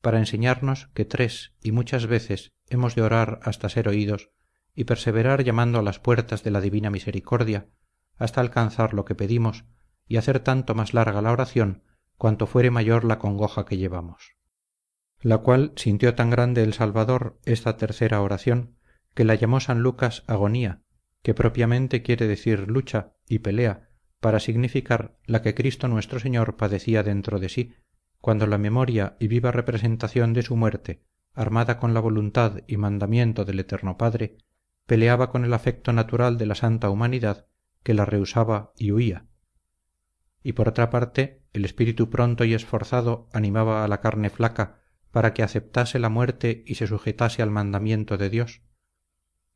para enseñarnos que tres y muchas veces hemos de orar hasta ser oídos y perseverar llamando a las puertas de la divina misericordia, hasta alcanzar lo que pedimos y hacer tanto más larga la oración cuanto fuere mayor la congoja que llevamos. La cual sintió tan grande el Salvador esta tercera oración que la llamó San Lucas agonía, que propiamente quiere decir lucha y pelea, para significar la que Cristo nuestro Señor padecía dentro de sí, cuando la memoria y viva representación de su muerte, armada con la voluntad y mandamiento del Eterno Padre, peleaba con el afecto natural de la santa humanidad que la rehusaba y huía. Y por otra parte, el espíritu pronto y esforzado animaba a la carne flaca para que aceptase la muerte y se sujetase al mandamiento de Dios.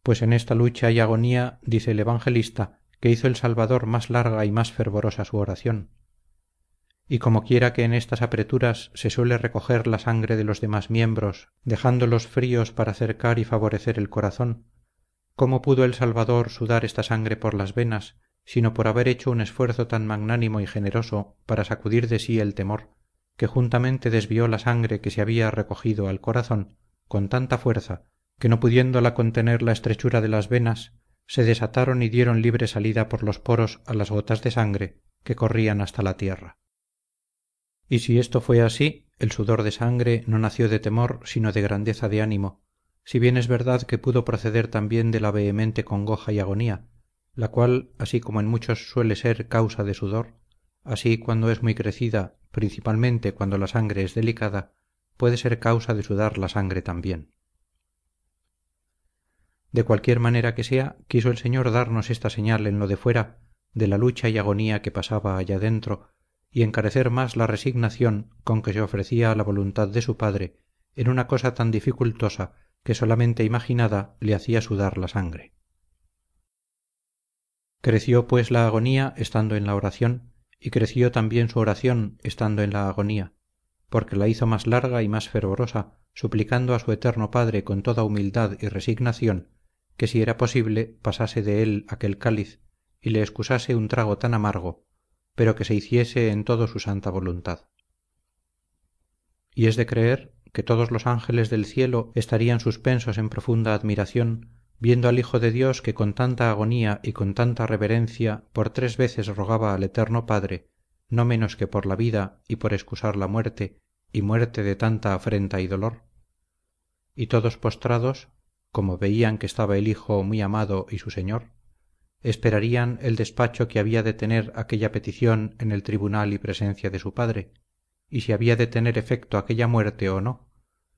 Pues en esta lucha y agonía, dice el evangelista, que hizo el Salvador más larga y más fervorosa su oración. Y como quiera que en estas apreturas se suele recoger la sangre de los demás miembros, dejándolos fríos para acercar y favorecer el corazón, cómo pudo el salvador sudar esta sangre por las venas sino por haber hecho un esfuerzo tan magnánimo y generoso para sacudir de sí el temor que juntamente desvió la sangre que se había recogido al corazón con tanta fuerza que no pudiéndola contener la estrechura de las venas se desataron y dieron libre salida por los poros a las gotas de sangre que corrían hasta la tierra. Y si esto fue así el sudor de sangre no nació de temor sino de grandeza de ánimo si bien es verdad que pudo proceder también de la vehemente congoja y agonía la cual así como en muchos suele ser causa de sudor así cuando es muy crecida principalmente cuando la sangre es delicada puede ser causa de sudar la sangre también. De cualquier manera que sea quiso el señor darnos esta señal en lo de fuera de la lucha y agonía que pasaba allá dentro y encarecer más la resignación con que se ofrecía a la voluntad de su padre en una cosa tan dificultosa que solamente imaginada le hacía sudar la sangre creció pues la agonía estando en la oración y creció también su oración estando en la agonía porque la hizo más larga y más fervorosa suplicando a su eterno padre con toda humildad y resignación que si era posible pasase de él aquel cáliz y le excusase un trago tan amargo pero que se hiciese en todo su santa voluntad. Y es de creer que todos los ángeles del cielo estarían suspensos en profunda admiración viendo al Hijo de Dios que con tanta agonía y con tanta reverencia por tres veces rogaba al Eterno Padre no menos que por la vida y por excusar la muerte y muerte de tanta afrenta y dolor. Y todos postrados como veían que estaba el hijo muy amado y su señor esperarían el despacho que había de tener aquella petición en el tribunal y presencia de su padre y si había de tener efecto aquella muerte o no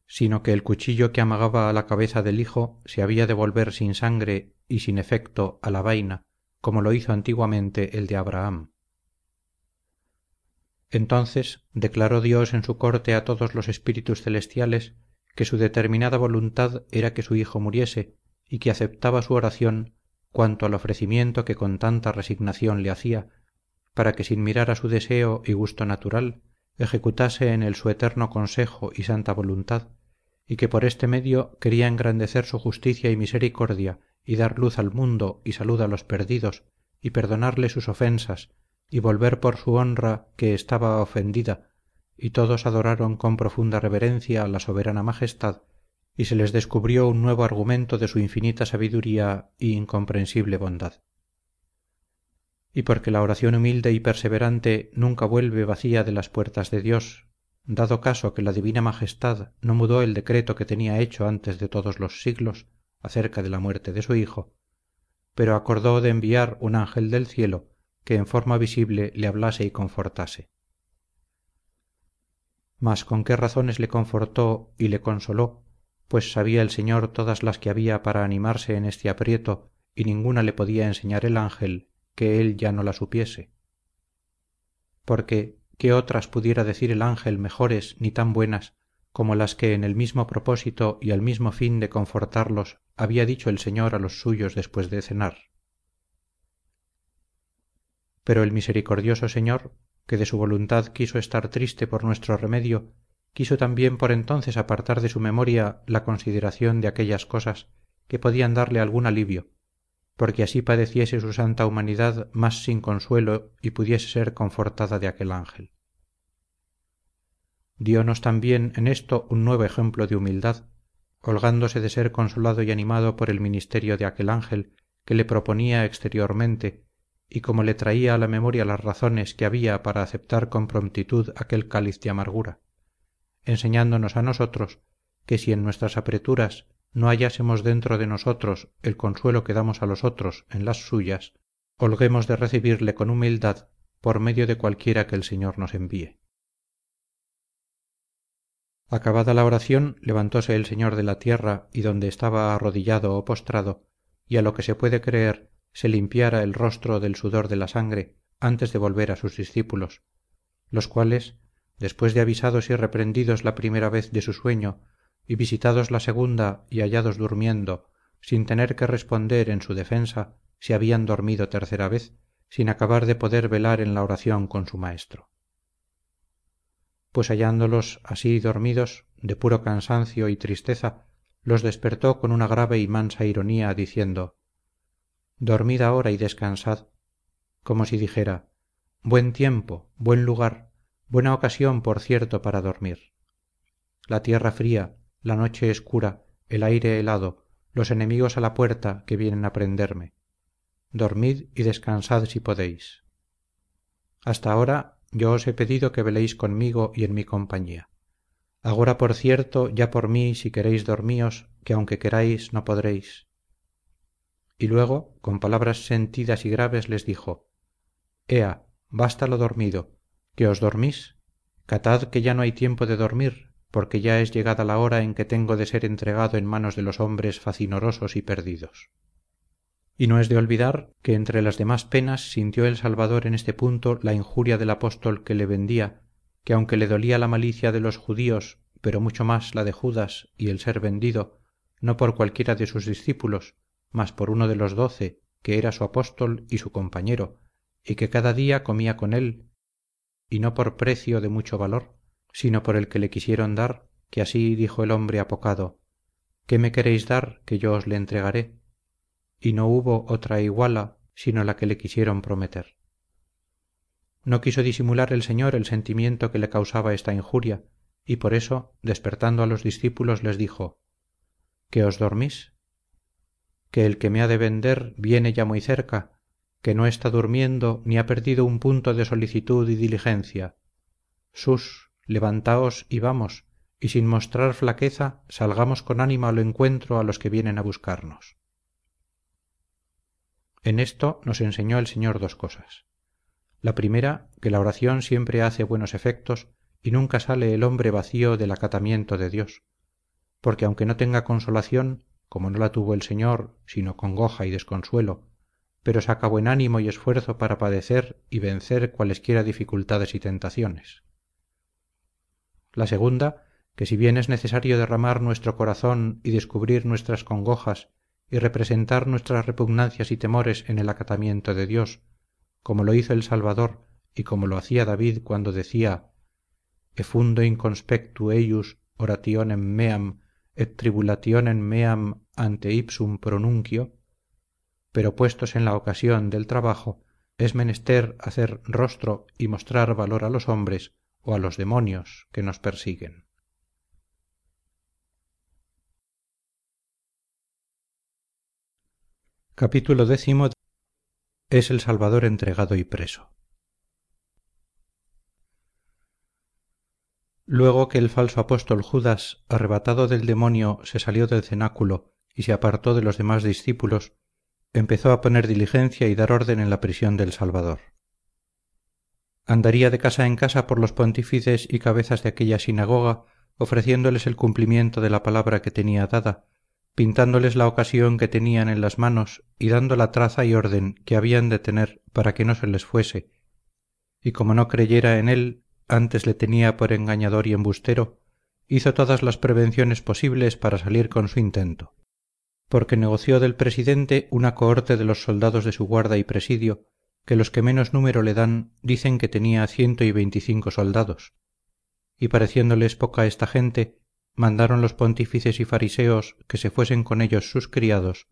sino que el cuchillo que amagaba a la cabeza del hijo se había de volver sin sangre y sin efecto a la vaina como lo hizo antiguamente el de abraham. Entonces declaró dios en su corte a todos los espíritus celestiales que su determinada voluntad era que su hijo muriese y que aceptaba su oración cuanto al ofrecimiento que con tanta resignación le hacía para que sin mirar a su deseo y gusto natural ejecutase en él su eterno consejo y santa voluntad y que por este medio quería engrandecer su justicia y misericordia y dar luz al mundo y salud a los perdidos y perdonarle sus ofensas y volver por su honra que estaba ofendida y todos adoraron con profunda reverencia la soberana majestad y se les descubrió un nuevo argumento de su infinita sabiduría y incomprensible bondad. Y porque la oración humilde y perseverante nunca vuelve vacía de las puertas de dios dado caso que la divina majestad no mudó el decreto que tenía hecho antes de todos los siglos acerca de la muerte de su hijo pero acordó de enviar un ángel del cielo que en forma visible le hablase y confortase. Mas con qué razones le confortó y le consoló pues sabía el señor todas las que había para animarse en este aprieto y ninguna le podía enseñar el ángel que él ya no la supiese. Porque qué otras pudiera decir el ángel mejores ni tan buenas como las que en el mismo propósito y al mismo fin de confortarlos había dicho el señor a los suyos después de cenar. Pero el misericordioso señor que de su voluntad quiso estar triste por nuestro remedio quiso también por entonces apartar de su memoria la consideración de aquellas cosas que podían darle algún alivio porque así padeciese su santa humanidad más sin consuelo y pudiese ser confortada de aquel ángel. Dionos también en esto un nuevo ejemplo de humildad holgándose de ser consolado y animado por el ministerio de aquel ángel que le proponía exteriormente y como le traía a la memoria las razones que había para aceptar con prontitud aquel cáliz de amargura enseñándonos a nosotros que si en nuestras apreturas no hallásemos dentro de nosotros el consuelo que damos a los otros en las suyas holguemos de recibirle con humildad por medio de cualquiera que el señor nos envíe. Acabada la oración levantóse el señor de la tierra y donde estaba arrodillado o postrado y a lo que se puede creer se limpiara el rostro del sudor de la sangre antes de volver a sus discípulos los cuales después de avisados y reprendidos la primera vez de su sueño y visitados la segunda y hallados durmiendo sin tener que responder en su defensa se habían dormido tercera vez sin acabar de poder velar en la oración con su maestro. Pues hallándolos así dormidos de puro cansancio y tristeza los despertó con una grave y mansa ironía diciendo dormid ahora y descansad como si dijera buen tiempo buen lugar buena ocasión por cierto para dormir. La tierra fría la noche escura el aire helado los enemigos a la puerta que vienen a prenderme. Dormid y descansad si podéis. Hasta ahora yo os he pedido que veléis conmigo y en mi compañía. Agora por cierto ya por mí si queréis dormíos que aunque queráis no podréis. Y luego con palabras sentidas y graves les dijo ea basta lo dormido. Que os dormís catad que ya no hay tiempo de dormir porque ya es llegada la hora en que tengo de ser entregado en manos de los hombres facinorosos y perdidos. Y no es de olvidar que entre las demás penas sintió el salvador en este punto la injuria del apóstol que le vendía que aunque le dolía la malicia de los judíos pero mucho más la de judas y el ser vendido no por cualquiera de sus discípulos mas por uno de los doce que era su apóstol y su compañero y que cada día comía con él y no por precio de mucho valor sino por el que le quisieron dar que así dijo el hombre apocado qué me queréis dar que yo os le entregaré y no hubo otra iguala sino la que le quisieron prometer. No quiso disimular el señor el sentimiento que le causaba esta injuria y por eso despertando a los discípulos les dijo que os dormís que el que me ha de vender viene ya muy cerca que no está durmiendo ni ha perdido un punto de solicitud y diligencia. Sus levantaos y vamos y sin mostrar flaqueza salgamos con ánimo al encuentro a los que vienen a buscarnos. En esto nos enseñó el señor dos cosas. La primera que la oración siempre hace buenos efectos y nunca sale el hombre vacío del acatamiento de dios porque aunque no tenga consolación como no la tuvo el señor sino congoja y desconsuelo pero saca buen ánimo y esfuerzo para padecer y vencer cualesquiera dificultades y tentaciones la segunda que si bien es necesario derramar nuestro corazón y descubrir nuestras congojas y representar nuestras repugnancias y temores en el acatamiento de dios como lo hizo el salvador y como lo hacía david cuando decía efundo inconspectu eius orationem meam et tribulationem meam ante ipsum pronuncio pero puestos en la ocasión del trabajo es menester hacer rostro y mostrar valor a los hombres o a los demonios que nos persiguen. Es el salvador entregado y preso. Luego que el falso apóstol judas arrebatado del demonio se salió del cenáculo y se apartó de los demás discípulos empezó a poner diligencia y dar orden en la prisión del salvador andaría de casa en casa por los pontífices y cabezas de aquella sinagoga ofreciéndoles el cumplimiento de la palabra que tenía dada pintándoles la ocasión que tenían en las manos y dando la traza y orden que habían de tener para que no se les fuese. Y como no creyera en él antes le tenía por engañador y embustero hizo todas las prevenciones posibles para salir con su intento. Porque negoció del presidente una cohorte de los soldados de su guarda y presidio que los que menos número le dan dicen que tenía ciento y veinticinco soldados. Y pareciéndoles poca esta gente mandaron los pontífices y fariseos que se fuesen con ellos sus criados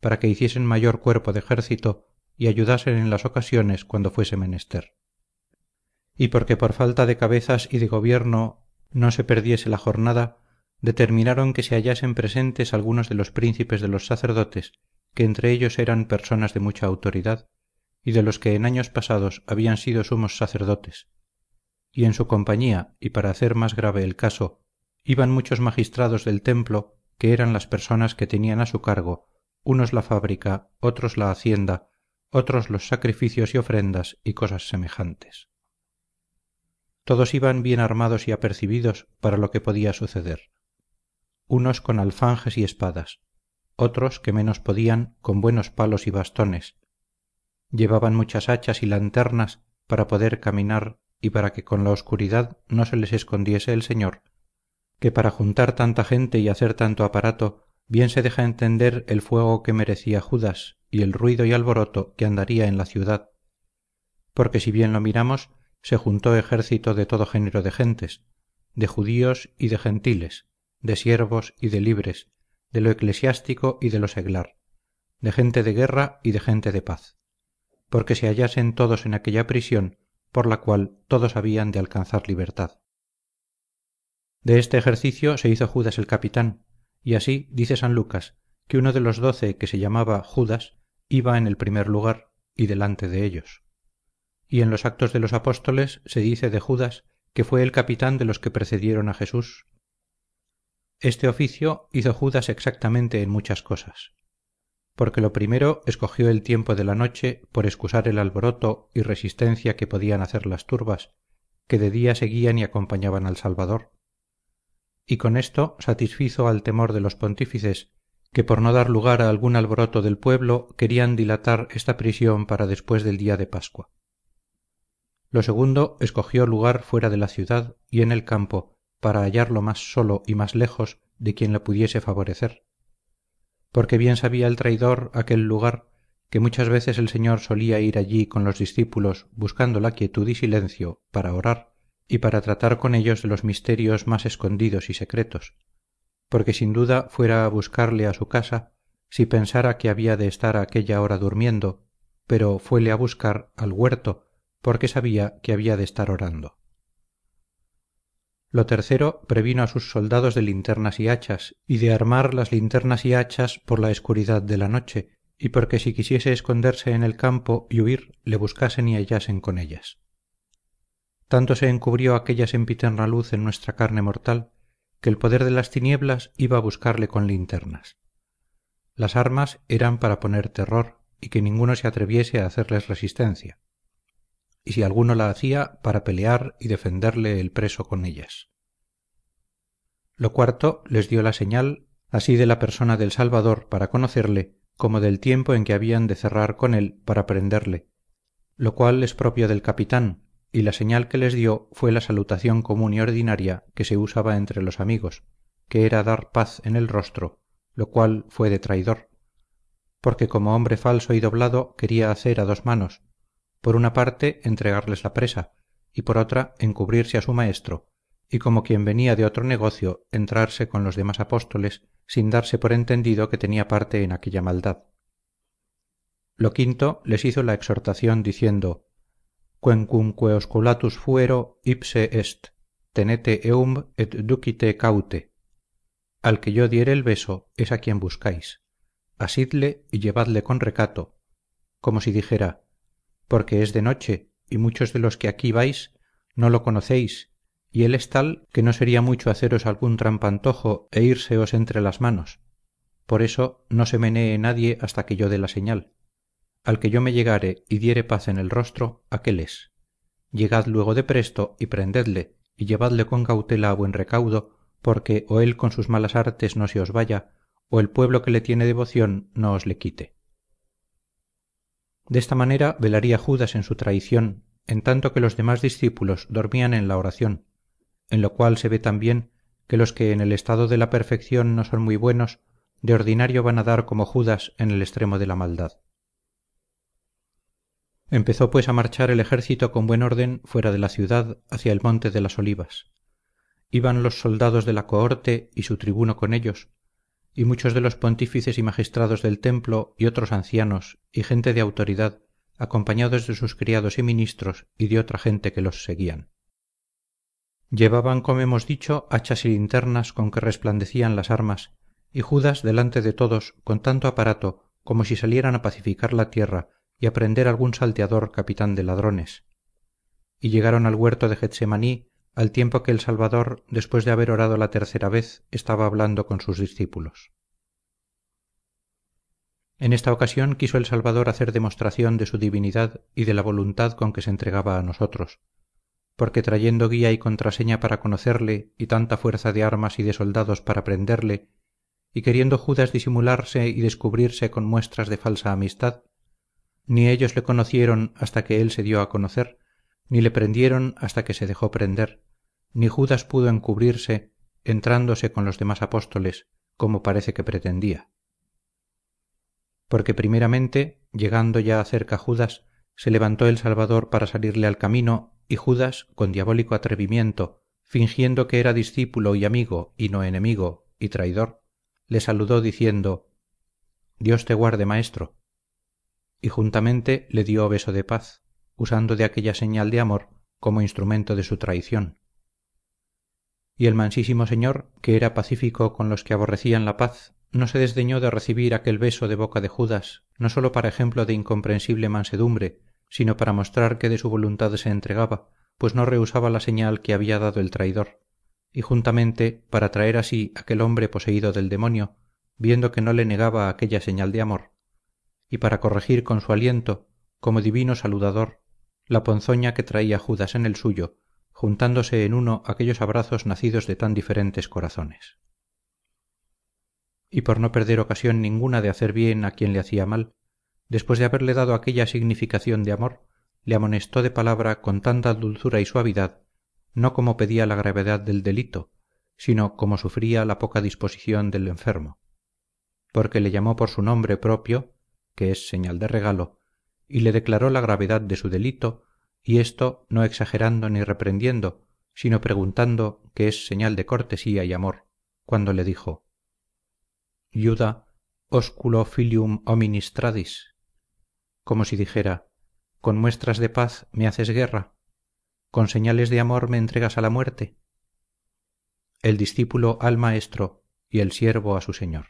para que hiciesen mayor cuerpo de ejército y ayudasen en las ocasiones cuando fuese menester. Y porque por falta de cabezas y de gobierno no se perdiese la jornada determinaron que se hallasen presentes algunos de los príncipes de los sacerdotes que entre ellos eran personas de mucha autoridad y de los que en años pasados habían sido sumos sacerdotes. Y en su compañía y para hacer más grave el caso iban muchos magistrados del templo que eran las personas que tenían a su cargo unos la fábrica otros la hacienda otros los sacrificios y ofrendas y cosas semejantes. Todos iban bien armados y apercibidos para lo que podía suceder. Unos con alfanjes y espadas otros que menos podían con buenos palos y bastones llevaban muchas hachas y lanternas para poder caminar y para que con la oscuridad no se les escondiese el señor que para juntar tanta gente y hacer tanto aparato bien se deja entender el fuego que merecía judas y el ruido y alboroto que andaría en la ciudad. Porque si bien lo miramos se juntó ejército de todo género de gentes de judíos y de gentiles de siervos y de libres de lo eclesiástico y de lo seglar de gente de guerra y de gente de paz porque se hallasen todos en aquella prisión por la cual todos habían de alcanzar libertad. De este ejercicio se hizo judas el capitán y así dice san lucas que uno de los doce que se llamaba judas iba en el primer lugar y delante de ellos. Y en los actos de los apóstoles se dice de judas que fue el capitán de los que precedieron a jesús. Este oficio hizo judas exactamente en muchas cosas porque lo primero escogió el tiempo de la noche por excusar el alboroto y resistencia que podían hacer las turbas que de día seguían y acompañaban al salvador. Y con esto satisfizo al temor de los pontífices que por no dar lugar a algún alboroto del pueblo querían dilatar esta prisión para después del día de pascua. Lo segundo escogió lugar fuera de la ciudad y en el campo para hallarlo más solo y más lejos de quien le pudiese favorecer porque bien sabía el traidor aquel lugar que muchas veces el señor solía ir allí con los discípulos buscando la quietud y silencio para orar y para tratar con ellos de los misterios más escondidos y secretos. Porque sin duda fuera a buscarle a su casa si pensara que había de estar a aquella hora durmiendo pero fuele a buscar al huerto porque sabía que había de estar orando lo tercero previno a sus soldados de linternas y hachas y de armar las linternas y hachas por la escuridad de la noche y porque si quisiese esconderse en el campo y huir le buscasen y hallasen con ellas. Tanto se encubrió aquella sempiterna luz en nuestra carne mortal que el poder de las tinieblas iba a buscarle con linternas. Las armas eran para poner terror y que ninguno se atreviese a hacerles resistencia y si alguno la hacía para pelear y defenderle el preso con ellas. Lo cuarto les dio la señal así de la persona del salvador para conocerle como del tiempo en que habían de cerrar con él para prenderle lo cual es propio del capitán y la señal que les dio fue la salutación común y ordinaria que se usaba entre los amigos que era dar paz en el rostro lo cual fue de traidor porque como hombre falso y doblado quería hacer a dos manos por una parte entregarles la presa y por otra encubrirse a su maestro y como quien venía de otro negocio entrarse con los demás apóstoles sin darse por entendido que tenía parte en aquella maldad. Lo quinto les hizo la exhortación diciendo quencumque osculatus fuero ipse est tenete eum et ducite caute. Al que yo diere el beso es a quien buscáis. Asidle y llevadle con recato como si dijera porque es de noche y muchos de los que aquí vais no lo conocéis y él es tal que no sería mucho haceros algún trampantojo e írseos entre las manos. Por eso no se menee nadie hasta que yo dé la señal. Al que yo me llegare y diere paz en el rostro aquél es. Llegad luego de presto y prendedle y llevadle con cautela a buen recaudo porque o él con sus malas artes no se os vaya o el pueblo que le tiene devoción no os le quite de esta manera velaría judas en su traición en tanto que los demás discípulos dormían en la oración en lo cual se ve también que los que en el estado de la perfección no son muy buenos de ordinario van a dar como judas en el extremo de la maldad. Empezó pues a marchar el ejército con buen orden fuera de la ciudad hacia el monte de las olivas. Iban los soldados de la cohorte y su tribuno con ellos y muchos de los pontífices y magistrados del templo y otros ancianos y gente de autoridad acompañados de sus criados y ministros y de otra gente que los seguían. Llevaban como hemos dicho hachas y linternas con que resplandecían las armas y judas delante de todos con tanto aparato como si salieran a pacificar la tierra y a prender algún salteador capitán de ladrones. Y llegaron al huerto de getsemaní al tiempo que el salvador después de haber orado la tercera vez estaba hablando con sus discípulos. En esta ocasión quiso el salvador hacer demostración de su divinidad y de la voluntad con que se entregaba a nosotros porque trayendo guía y contraseña para conocerle y tanta fuerza de armas y de soldados para prenderle y queriendo judas disimularse y descubrirse con muestras de falsa amistad ni ellos le conocieron hasta que él se dio a conocer ni le prendieron hasta que se dejó prender ni judas pudo encubrirse entrándose con los demás apóstoles como parece que pretendía. Porque primeramente llegando ya cerca judas se levantó el salvador para salirle al camino y judas con diabólico atrevimiento fingiendo que era discípulo y amigo y no enemigo y traidor le saludó diciendo dios te guarde maestro y juntamente le dio beso de paz usando de aquella señal de amor como instrumento de su traición y el mansísimo señor que era pacífico con los que aborrecían la paz no se desdeñó de recibir aquel beso de boca de judas no sólo para ejemplo de incomprensible mansedumbre sino para mostrar que de su voluntad se entregaba pues no rehusaba la señal que había dado el traidor. Y juntamente para traer así aquel hombre poseído del demonio viendo que no le negaba aquella señal de amor y para corregir con su aliento como divino saludador la ponzoña que traía judas en el suyo juntándose en uno aquellos abrazos nacidos de tan diferentes corazones. Y por no perder ocasión ninguna de hacer bien a quien le hacía mal después de haberle dado aquella significación de amor le amonestó de palabra con tanta dulzura y suavidad no como pedía la gravedad del delito sino como sufría la poca disposición del enfermo porque le llamó por su nombre propio que es señal de regalo y le declaró la gravedad de su delito y esto no exagerando ni reprendiendo sino preguntando que es señal de cortesía y amor cuando le dijo iuda osculo filium hominis tradis como si dijera con muestras de paz me haces guerra con señales de amor me entregas a la muerte el discípulo al maestro y el siervo a su señor.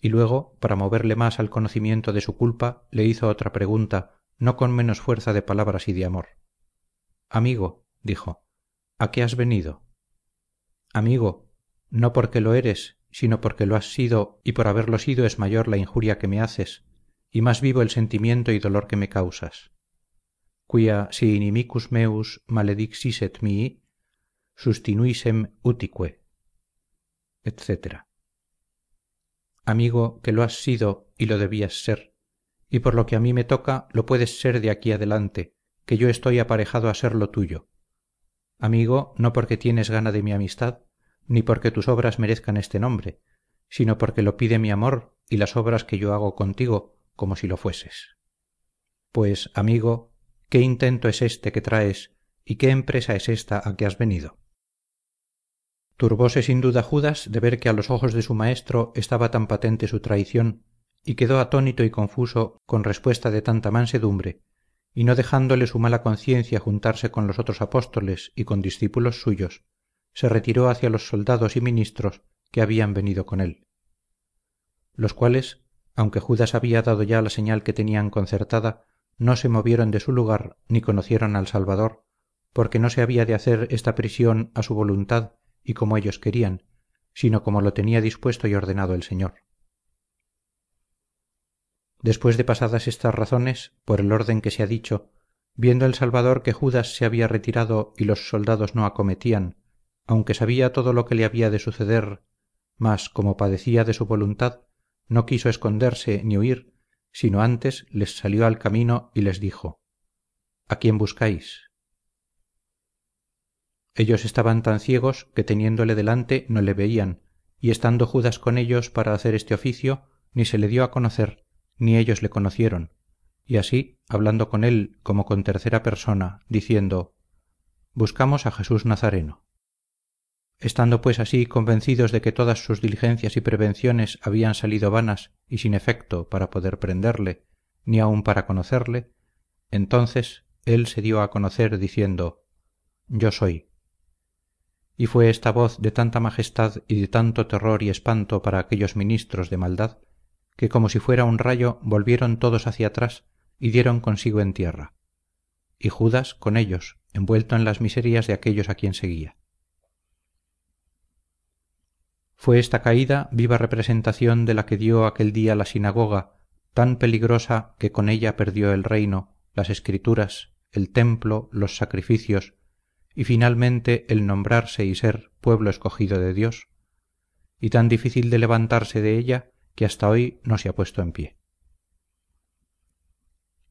Y luego para moverle más al conocimiento de su culpa le hizo otra pregunta no con menos fuerza de palabras y de amor. Amigo dijo a qué has venido amigo no porque lo eres sino porque lo has sido y por haberlo sido es mayor la injuria que me haces y más vivo el sentimiento y dolor que me causas. Quia si inimicus meus maledixisset mihi sustinuissem utique etc amigo que lo has sido y lo debías ser y por lo que a mí me toca lo puedes ser de aquí adelante que yo estoy aparejado a ser lo tuyo. Amigo no porque tienes gana de mi amistad ni porque tus obras merezcan este nombre sino porque lo pide mi amor y las obras que yo hago contigo como si lo fueses. Pues amigo qué intento es éste que traes y qué empresa es ésta a que has venido turbóse sin duda judas de ver que a los ojos de su maestro estaba tan patente su traición y quedó atónito y confuso con respuesta de tanta mansedumbre y no dejándole su mala conciencia juntarse con los otros apóstoles y con discípulos suyos se retiró hacia los soldados y ministros que habían venido con él. Los cuales aunque judas había dado ya la señal que tenían concertada no se movieron de su lugar ni conocieron al salvador porque no se había de hacer esta prisión a su voluntad y como ellos querían sino como lo tenía dispuesto y ordenado el señor después de pasadas estas razones por el orden que se ha dicho viendo el salvador que judas se había retirado y los soldados no acometían aunque sabía todo lo que le había de suceder mas como padecía de su voluntad no quiso esconderse ni huir sino antes les salió al camino y les dijo a quién buscáis ellos estaban tan ciegos que teniéndole delante no le veían y estando judas con ellos para hacer este oficio ni se le dio a conocer ni ellos le conocieron. Y así hablando con él como con tercera persona diciendo buscamos a jesús nazareno estando pues así convencidos de que todas sus diligencias y prevenciones habían salido vanas y sin efecto para poder prenderle ni aun para conocerle entonces él se dio a conocer diciendo yo soy y fue esta voz de tanta majestad y de tanto terror y espanto para aquellos ministros de maldad que como si fuera un rayo volvieron todos hacia atrás y dieron consigo en tierra. Y judas con ellos envuelto en las miserias de aquellos a quien seguía. Fue esta caída viva representación de la que dio aquel día la sinagoga tan peligrosa que con ella perdió el reino las escrituras el templo los sacrificios y finalmente el nombrarse y ser pueblo escogido de Dios, y tan difícil de levantarse de ella que hasta hoy no se ha puesto en pie.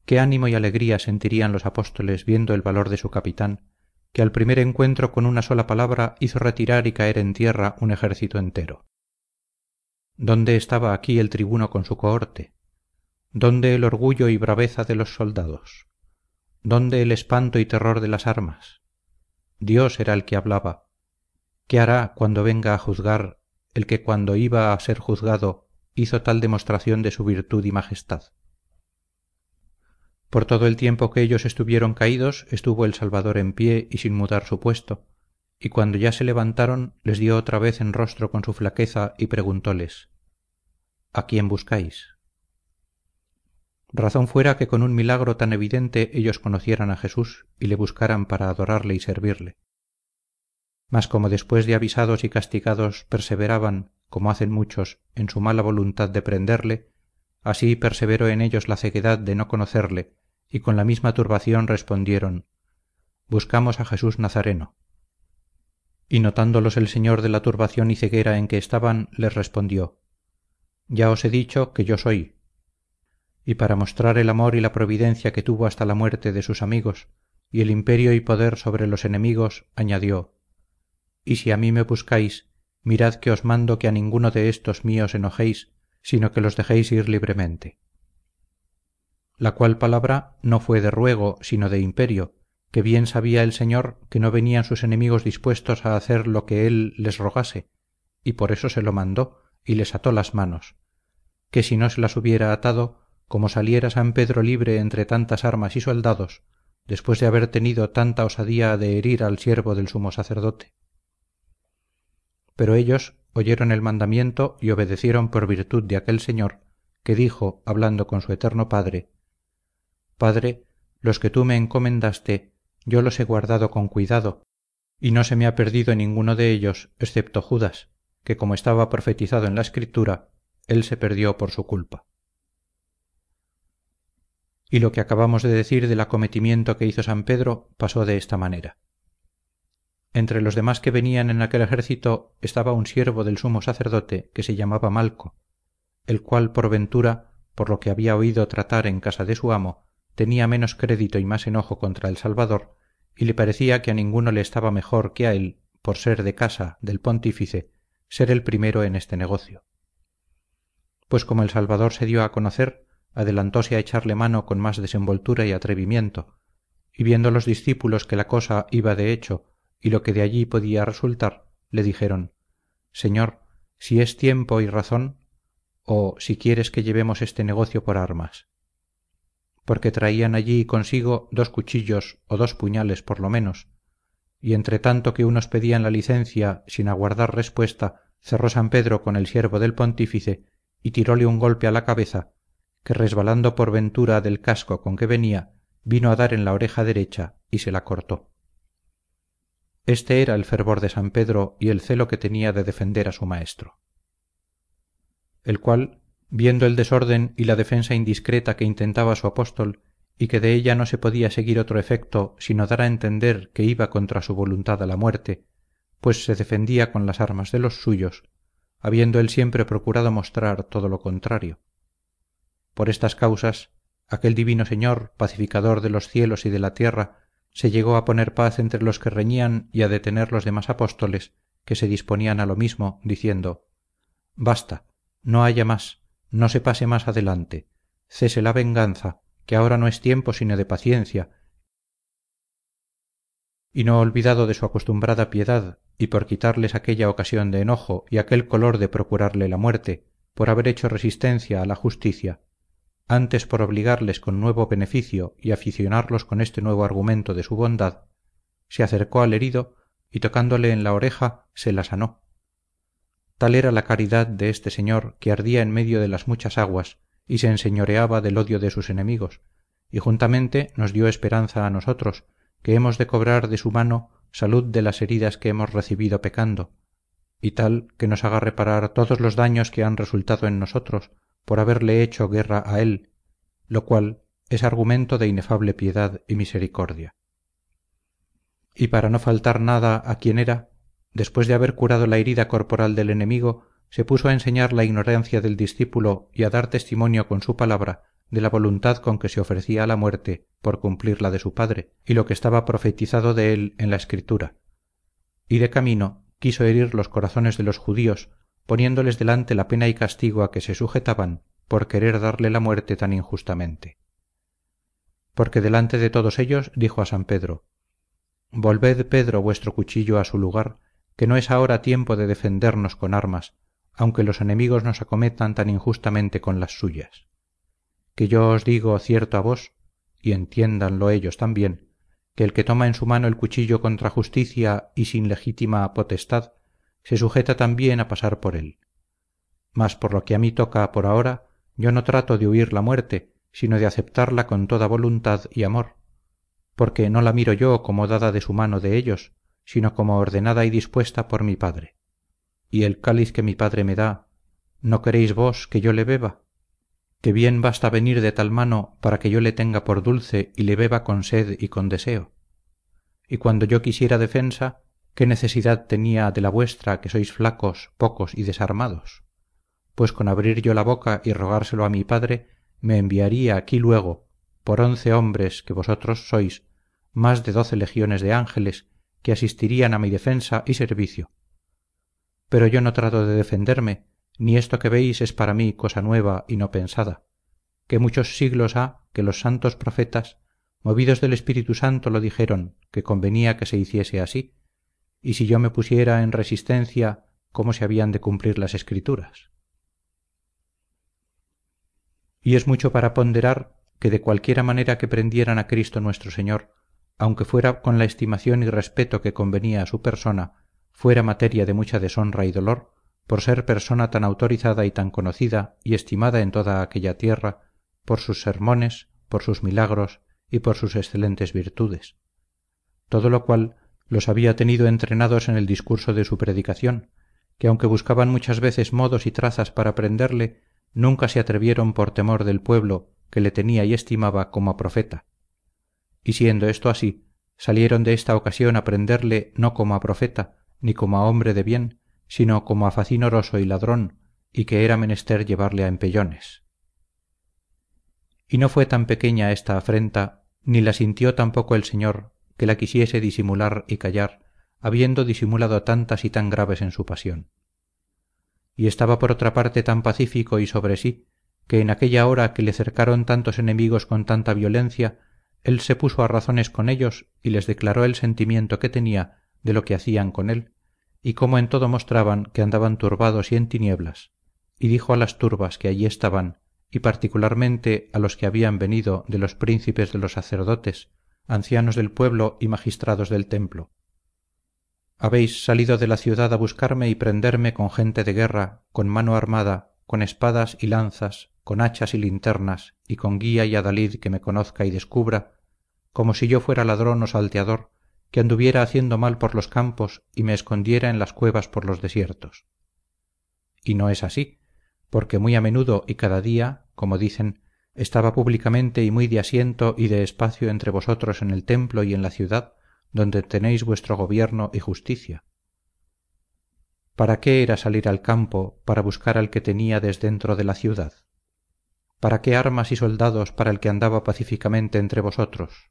Qué ánimo y alegría sentirían los apóstoles viendo el valor de su capitán, que al primer encuentro con una sola palabra hizo retirar y caer en tierra un ejército entero. ¿Dónde estaba aquí el tribuno con su cohorte? ¿Dónde el orgullo y braveza de los soldados? ¿Dónde el espanto y terror de las armas? Dios era el que hablaba. ¿Qué hará cuando venga a juzgar el que cuando iba a ser juzgado hizo tal demostración de su virtud y majestad? Por todo el tiempo que ellos estuvieron caídos estuvo el Salvador en pie y sin mudar su puesto, y cuando ya se levantaron les dio otra vez en rostro con su flaqueza y preguntóles ¿A quién buscáis? Razón fuera que con un milagro tan evidente ellos conocieran a Jesús y le buscaran para adorarle y servirle. Mas como después de avisados y castigados perseveraban, como hacen muchos, en su mala voluntad de prenderle, así perseveró en ellos la ceguedad de no conocerle, y con la misma turbación respondieron Buscamos a Jesús Nazareno. Y notándolos el Señor de la turbación y ceguera en que estaban, les respondió Ya os he dicho que yo soy y para mostrar el amor y la providencia que tuvo hasta la muerte de sus amigos y el imperio y poder sobre los enemigos, añadió, Y si a mí me buscáis, mirad que os mando que a ninguno de estos míos enojéis, sino que los dejéis ir libremente. La cual palabra no fue de ruego, sino de imperio, que bien sabía el Señor que no venían sus enemigos dispuestos a hacer lo que él les rogase, y por eso se lo mandó y les ató las manos, que si no se las hubiera atado, como saliera San Pedro libre entre tantas armas y soldados, después de haber tenido tanta osadía de herir al siervo del sumo sacerdote. Pero ellos oyeron el mandamiento y obedecieron por virtud de aquel señor que dijo hablando con su eterno padre padre los que tú me encomendaste yo los he guardado con cuidado y no se me ha perdido ninguno de ellos excepto judas que como estaba profetizado en la escritura él se perdió por su culpa y lo que acabamos de decir del acometimiento que hizo san pedro pasó de esta manera entre los demás que venían en aquel ejército estaba un siervo del sumo sacerdote que se llamaba malco el cual por ventura por lo que había oído tratar en casa de su amo tenía menos crédito y más enojo contra el salvador y le parecía que a ninguno le estaba mejor que a él por ser de casa del pontífice ser el primero en este negocio. Pues como el salvador se dio a conocer adelantóse a echarle mano con más desenvoltura y atrevimiento y viendo los discípulos que la cosa iba de hecho y lo que de allí podía resultar le dijeron señor si es tiempo y razón o si quieres que llevemos este negocio por armas porque traían allí consigo dos cuchillos o dos puñales por lo menos y entre tanto que unos pedían la licencia sin aguardar respuesta cerró san pedro con el siervo del pontífice y tiróle un golpe a la cabeza que resbalando por ventura del casco con que venía vino a dar en la oreja derecha y se la cortó este era el fervor de san pedro y el celo que tenía de defender a su maestro. El cual viendo el desorden y la defensa indiscreta que intentaba su apóstol y que de ella no se podía seguir otro efecto sino dar a entender que iba contra su voluntad a la muerte pues se defendía con las armas de los suyos habiendo él siempre procurado mostrar todo lo contrario. Por estas causas aquel divino señor pacificador de los cielos y de la tierra se llegó a poner paz entre los que reñían y a detener los demás apóstoles que se disponían a lo mismo diciendo basta no haya más no se pase más adelante cese la venganza que ahora no es tiempo sino de paciencia y no olvidado de su acostumbrada piedad y por quitarles aquella ocasión de enojo y aquel color de procurarle la muerte por haber hecho resistencia a la justicia antes por obligarles con nuevo beneficio y aficionarlos con este nuevo argumento de su bondad se acercó al herido y tocándole en la oreja se la sanó. Tal era la caridad de este señor que ardía en medio de las muchas aguas y se enseñoreaba del odio de sus enemigos y juntamente nos dio esperanza a nosotros que hemos de cobrar de su mano salud de las heridas que hemos recibido pecando y tal que nos haga reparar todos los daños que han resultado en nosotros por haberle hecho guerra a él lo cual es argumento de inefable piedad y misericordia. Y para no faltar nada a quien era después de haber curado la herida corporal del enemigo se puso a enseñar la ignorancia del discípulo y a dar testimonio con su palabra de la voluntad con que se ofrecía a la muerte por cumplir la de su padre y lo que estaba profetizado de él en la escritura. Y de camino quiso herir los corazones de los judíos poniéndoles delante la pena y castigo a que se sujetaban por querer darle la muerte tan injustamente. Porque delante de todos ellos dijo a san pedro volved pedro vuestro cuchillo a su lugar que no es ahora tiempo de defendernos con armas aunque los enemigos nos acometan tan injustamente con las suyas. Que yo os digo cierto a vos y entiéndanlo ellos también que el que toma en su mano el cuchillo contra justicia y sin legítima potestad se sujeta también a pasar por él. Mas por lo que a mí toca por ahora yo no trato de huir la muerte sino de aceptarla con toda voluntad y amor. Porque no la miro yo como dada de su mano de ellos sino como ordenada y dispuesta por mi padre. Y el cáliz que mi padre me da no queréis vos que yo le beba que bien basta venir de tal mano para que yo le tenga por dulce y le beba con sed y con deseo. Y cuando yo quisiera defensa qué necesidad tenía de la vuestra que sois flacos pocos y desarmados pues con abrir yo la boca y rogárselo a mi padre me enviaría aquí luego por once hombres que vosotros sois más de doce legiones de ángeles que asistirían a mi defensa y servicio. Pero yo no trato de defenderme ni esto que veis es para mí cosa nueva y no pensada que muchos siglos ha que los santos profetas movidos del espíritu santo lo dijeron que convenía que se hiciese así y si yo me pusiera en resistencia cómo se habían de cumplir las escrituras y es mucho para ponderar que de cualquiera manera que prendieran a Cristo nuestro Señor, aunque fuera con la estimación y respeto que convenía a su persona, fuera materia de mucha deshonra y dolor por ser persona tan autorizada y tan conocida y estimada en toda aquella tierra por sus sermones por sus milagros y por sus excelentes virtudes. Todo lo cual los había tenido entrenados en el discurso de su predicación que aunque buscaban muchas veces modos y trazas para prenderle nunca se atrevieron por temor del pueblo que le tenía y estimaba como a profeta. Y siendo esto así salieron de esta ocasión a prenderle no como a profeta ni como a hombre de bien sino como a facinoroso y ladrón y que era menester llevarle a empellones. Y no fue tan pequeña esta afrenta ni la sintió tampoco el señor que la quisiese disimular y callar habiendo disimulado tantas y tan graves en su pasión. Y estaba por otra parte tan pacífico y sobre sí que en aquella hora que le cercaron tantos enemigos con tanta violencia él se puso a razones con ellos y les declaró el sentimiento que tenía de lo que hacían con él y cómo en todo mostraban que andaban turbados y en tinieblas y dijo a las turbas que allí estaban y particularmente a los que habían venido de los príncipes de los sacerdotes ancianos del pueblo y magistrados del templo. Habéis salido de la ciudad a buscarme y prenderme con gente de guerra con mano armada con espadas y lanzas con hachas y linternas y con guía y adalid que me conozca y descubra como si yo fuera ladrón o salteador que anduviera haciendo mal por los campos y me escondiera en las cuevas por los desiertos. Y no es así porque muy a menudo y cada día como dicen estaba públicamente y muy de asiento y de espacio entre vosotros en el templo y en la ciudad donde tenéis vuestro gobierno y justicia. Para qué era salir al campo para buscar al que tenía dentro de la ciudad para qué armas y soldados para el que andaba pacíficamente entre vosotros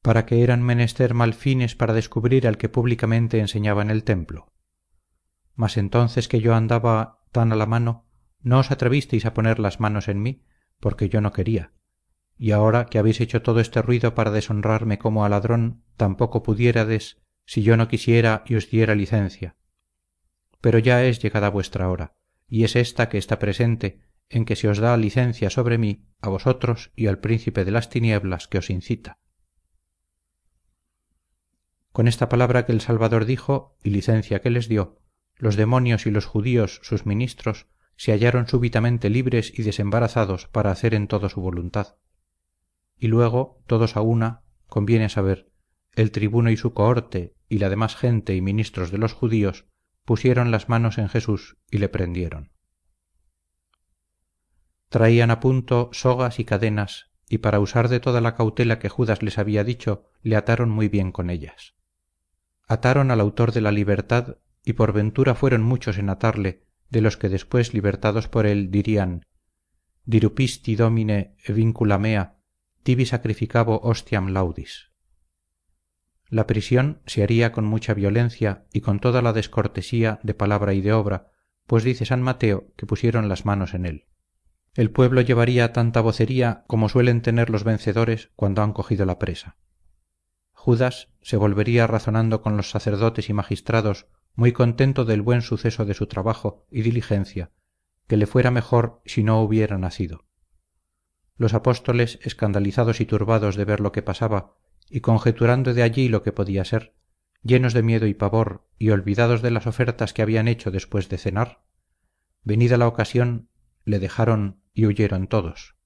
para qué eran menester malfines para descubrir al que públicamente enseñaba en el templo mas entonces que yo andaba tan a la mano no os atrevisteis a poner las manos en mí porque yo no quería. Y ahora que habéis hecho todo este ruido para deshonrarme como a ladrón tampoco pudiérades si yo no quisiera y os diera licencia. Pero ya es llegada vuestra hora y es esta que está presente en que se os da licencia sobre mí a vosotros y al príncipe de las tinieblas que os incita. Con esta palabra que el salvador dijo y licencia que les dio los demonios y los judíos sus ministros se hallaron súbitamente libres y desembarazados para hacer en todo su voluntad. Y luego todos a una conviene saber el tribuno y su cohorte y la demás gente y ministros de los judíos pusieron las manos en jesús y le prendieron. Traían a punto sogas y cadenas y para usar de toda la cautela que judas les había dicho le ataron muy bien con ellas. Ataron al autor de la libertad y por ventura fueron muchos en atarle de los que después libertados por él dirían dirupisti domine vincula mea tibi sacrificabo ostiam laudis la prisión se haría con mucha violencia y con toda la descortesía de palabra y de obra pues dice san mateo que pusieron las manos en él. El pueblo llevaría tanta vocería como suelen tener los vencedores cuando han cogido la presa. Judas se volvería razonando con los sacerdotes y magistrados muy contento del buen suceso de su trabajo y diligencia que le fuera mejor si no hubiera nacido. Los apóstoles escandalizados y turbados de ver lo que pasaba y conjeturando de allí lo que podía ser llenos de miedo y pavor y olvidados de las ofertas que habían hecho después de cenar venida la ocasión le dejaron y huyeron todos.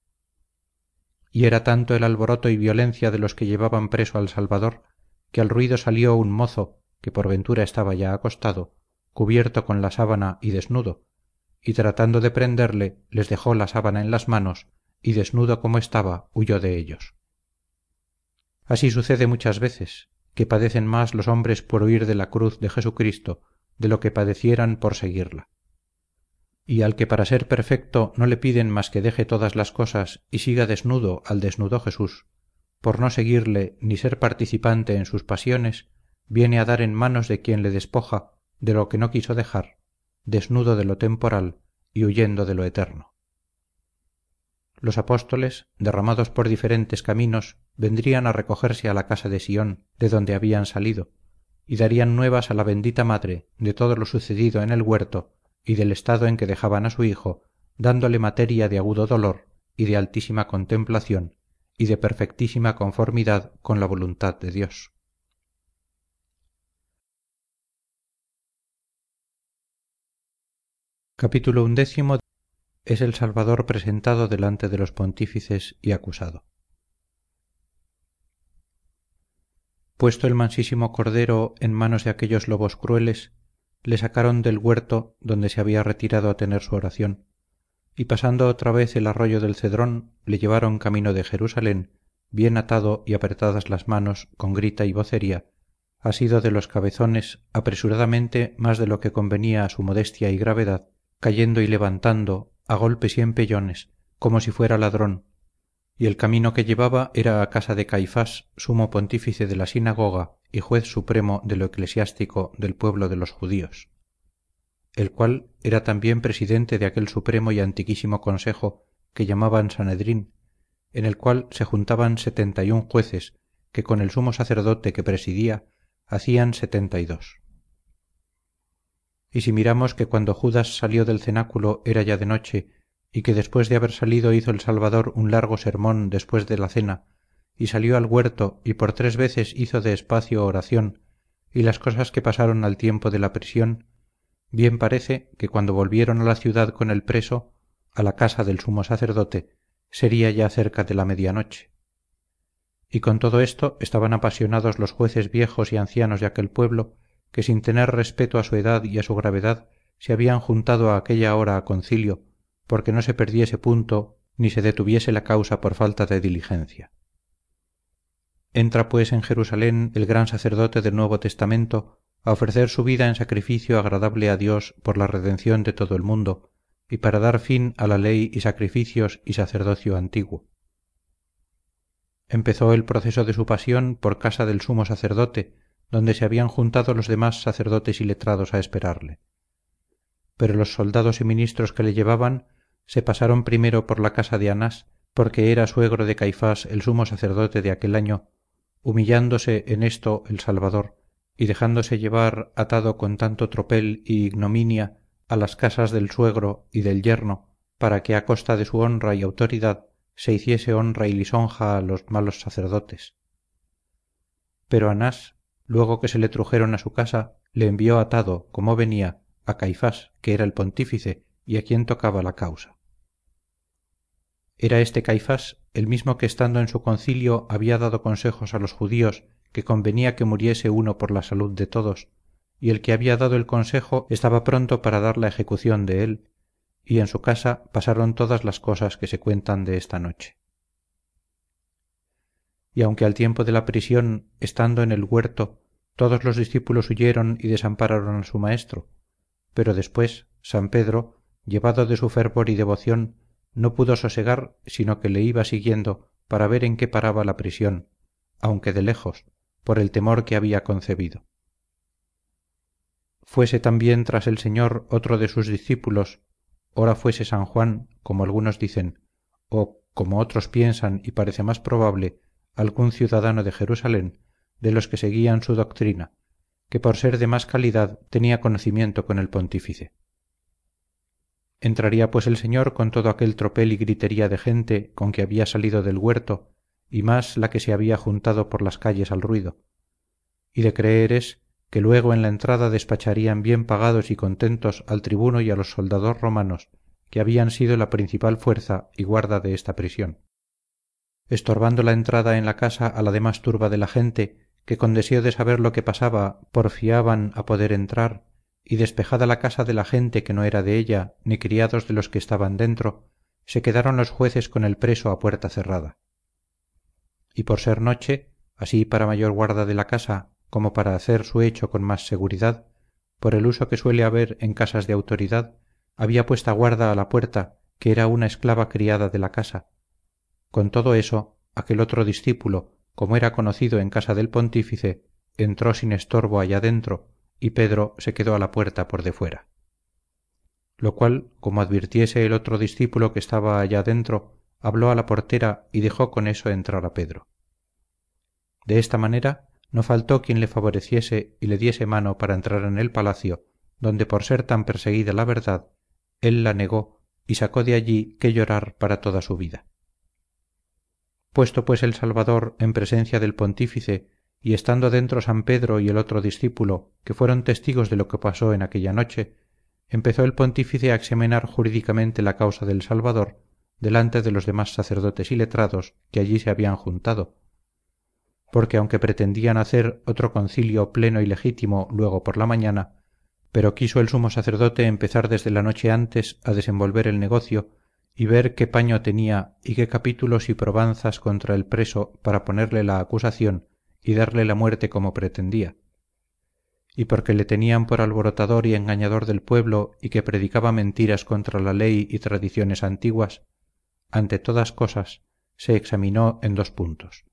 Y era tanto el alboroto y violencia de los que llevaban preso al salvador que al ruido salió un mozo que por ventura estaba ya acostado cubierto con la sábana y desnudo y tratando de prenderle les dejó la sábana en las manos y desnudo como estaba huyó de ellos. Así sucede muchas veces que padecen más los hombres por huir de la cruz de jesucristo de lo que padecieran por seguirla. Y al que para ser perfecto no le piden más que deje todas las cosas y siga desnudo al desnudo Jesús, por no seguirle ni ser participante en sus pasiones, viene a dar en manos de quien le despoja de lo que no quiso dejar, desnudo de lo temporal y huyendo de lo eterno. Los apóstoles, derramados por diferentes caminos, vendrían a recogerse a la casa de Sión, de donde habían salido, y darían nuevas a la bendita Madre de todo lo sucedido en el huerto y del estado en que dejaban a su hijo dándole materia de agudo dolor y de altísima contemplación y de perfectísima conformidad con la voluntad de dios es el salvador presentado delante de los pontífices y acusado. Puesto el mansísimo cordero en manos de aquellos lobos crueles le sacaron del huerto donde se había retirado a tener su oración y pasando otra vez el arroyo del cedrón le llevaron camino de jerusalén bien atado y apretadas las manos con grita y vocería asido de los cabezones apresuradamente más de lo que convenía a su modestia y gravedad cayendo y levantando a golpes y empellones como si fuera ladrón. Y el camino que llevaba era a casa de caifás sumo pontífice de la sinagoga y juez supremo de lo eclesiástico del pueblo de los judíos el cual era también presidente de aquel supremo y antiquísimo consejo que llamaban sanedrín en el cual se juntaban setenta y un jueces que con el sumo sacerdote que presidía hacían setenta y dos y si miramos que cuando judas salió del cenáculo era ya de noche y que después de haber salido hizo el salvador un largo sermón después de la cena y salió al huerto y por tres veces hizo de espacio oración y las cosas que pasaron al tiempo de la prisión bien parece que cuando volvieron a la ciudad con el preso a la casa del sumo sacerdote sería ya cerca de la medianoche. Y con todo esto estaban apasionados los jueces viejos y ancianos de aquel pueblo que sin tener respeto a su edad y a su gravedad se habían juntado a aquella hora a concilio porque no se perdiese punto ni se detuviese la causa por falta de diligencia. Entra pues en jerusalén el gran sacerdote del nuevo testamento a ofrecer su vida en sacrificio agradable a dios por la redención de todo el mundo y para dar fin a la ley y sacrificios y sacerdocio antiguo. Empezó el proceso de su pasión por casa del sumo sacerdote donde se habían juntado los demás sacerdotes y letrados a esperarle. Pero los soldados y ministros que le llevaban se pasaron primero por la casa de anás porque era suegro de caifás el sumo sacerdote de aquel año humillándose en esto el salvador y dejándose llevar atado con tanto tropel y ignominia a las casas del suegro y del yerno para que a costa de su honra y autoridad se hiciese honra y lisonja a los malos sacerdotes. Pero anás luego que se le trujeron a su casa le envió atado como venía a caifás que era el pontífice y a quien tocaba la causa. Era este caifás el mismo que estando en su concilio había dado consejos a los judíos que convenía que muriese uno por la salud de todos y el que había dado el consejo estaba pronto para dar la ejecución de él y en su casa pasaron todas las cosas que se cuentan de esta noche y aunque al tiempo de la prisión estando en el huerto todos los discípulos huyeron y desampararon a su maestro. Pero después san pedro llevado de su fervor y devoción no pudo sosegar sino que le iba siguiendo para ver en qué paraba la prisión aunque de lejos por el temor que había concebido. Fuese también tras el señor otro de sus discípulos ora fuese san juan como algunos dicen o como otros piensan y parece más probable algún ciudadano de jerusalén de los que seguían su doctrina que por ser de más calidad tenía conocimiento con el pontífice. Entraría pues el señor con todo aquel tropel y gritería de gente con que había salido del huerto y más la que se había juntado por las calles al ruido. Y de creer es que luego en la entrada despacharían bien pagados y contentos al tribuno y a los soldados romanos que habían sido la principal fuerza y guarda de esta prisión estorbando la entrada en la casa a la demás turba de la gente que con deseo de saber lo que pasaba porfiaban a poder entrar y despejada la casa de la gente que no era de ella ni criados de los que estaban dentro se quedaron los jueces con el preso a puerta cerrada. Y por ser noche así para mayor guarda de la casa como para hacer su hecho con más seguridad por el uso que suele haber en casas de autoridad había puesta guarda a la puerta que era una esclava criada de la casa con todo eso aquel otro discípulo como era conocido en casa del pontífice entró sin estorbo allá dentro y pedro se quedó a la puerta por defuera lo cual como advirtiese el otro discípulo que estaba allá dentro habló a la portera y dejó con eso entrar a pedro. De esta manera no faltó quien le favoreciese y le diese mano para entrar en el palacio donde por ser tan perseguida la verdad él la negó y sacó de allí que llorar para toda su vida puesto pues el salvador en presencia del pontífice y estando dentro san pedro y el otro discípulo que fueron testigos de lo que pasó en aquella noche empezó el pontífice a examinar jurídicamente la causa del salvador delante de los demás sacerdotes y letrados que allí se habían juntado. Porque aunque pretendían hacer otro concilio pleno y legítimo luego por la mañana pero quiso el sumo sacerdote empezar desde la noche antes a desenvolver el negocio y ver qué paño tenía y qué capítulos y probanzas contra el preso para ponerle la acusación y darle la muerte como pretendía. Y porque le tenían por alborotador y engañador del pueblo y que predicaba mentiras contra la ley y tradiciones antiguas ante todas cosas se examinó en dos puntos.